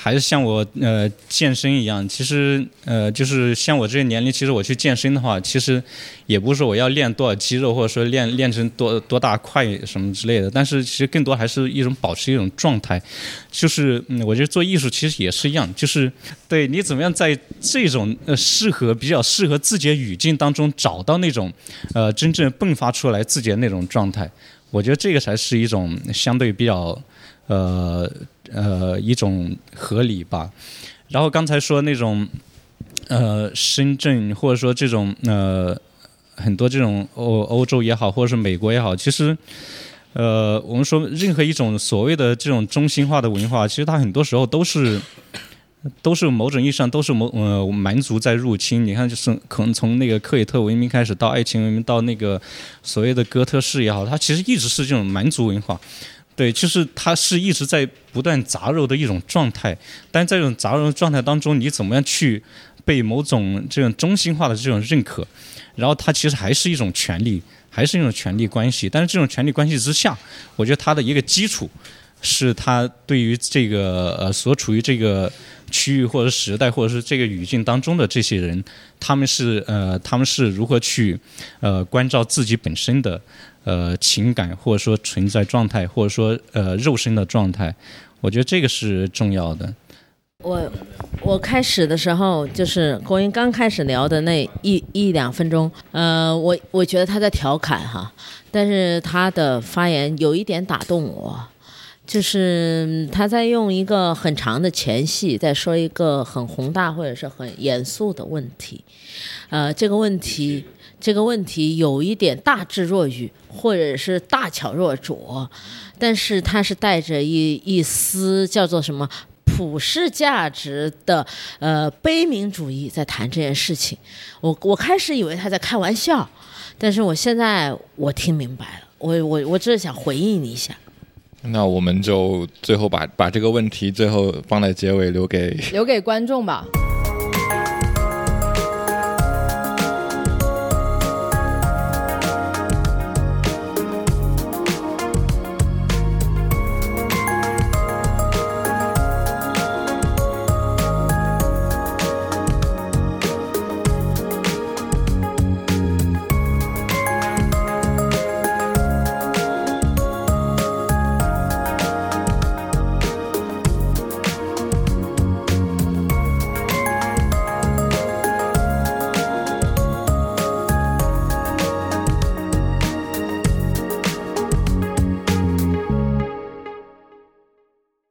还是像我呃健身一样，其实呃就是像我这个年龄，其实我去健身的话，其实也不是说我要练多少肌肉，或者说练练成多多大块什么之类的，但是其实更多还是一种保持一种状态，就是嗯，我觉得做艺术其实也是一样，就是对你怎么样在这种呃适合比较适合自己的语境当中找到那种呃真正迸发出来自己的那种状态，我觉得这个才是一种相对比较呃。呃，一种合理吧。然后刚才说那种，呃，深圳或者说这种呃，很多这种欧欧洲也好，或者是美国也好，其实，呃，我们说任何一种所谓的这种中心化的文化，其实它很多时候都是都是某种意义上都是某呃蛮族在入侵。你看，就是可能从那个克里特文明开始，到爱情文明，到那个所谓的哥特式也好，它其实一直是这种蛮族文化。对，就是它是一直在不断杂糅的一种状态，但在这种杂糅的状态当中，你怎么样去被某种这种中心化的这种认可？然后它其实还是一种权利，还是一种权利关系。但是这种权利关系之下，我觉得它的一个基础是它对于这个呃所处于这个区域或者时代或者是这个语境当中的这些人，他们是呃他们是如何去呃关照自己本身的。呃，情感或者说存在状态，或者说呃肉身的状态，我觉得这个是重要的。我我开始的时候就是郭英刚开始聊的那一一两分钟，呃，我我觉得他在调侃哈，但是他的发言有一点打动我，就是他在用一个很长的前戏在说一个很宏大或者是很严肃的问题，呃，这个问题。这个问题有一点大智若愚，或者是大巧若拙，但是他是带着一一丝叫做什么普世价值的呃悲悯主义在谈这件事情。我我开始以为他在开玩笑，但是我现在我听明白了，我我我只是想回应你一下。那我们就最后把把这个问题最后放在结尾留给留给观众吧。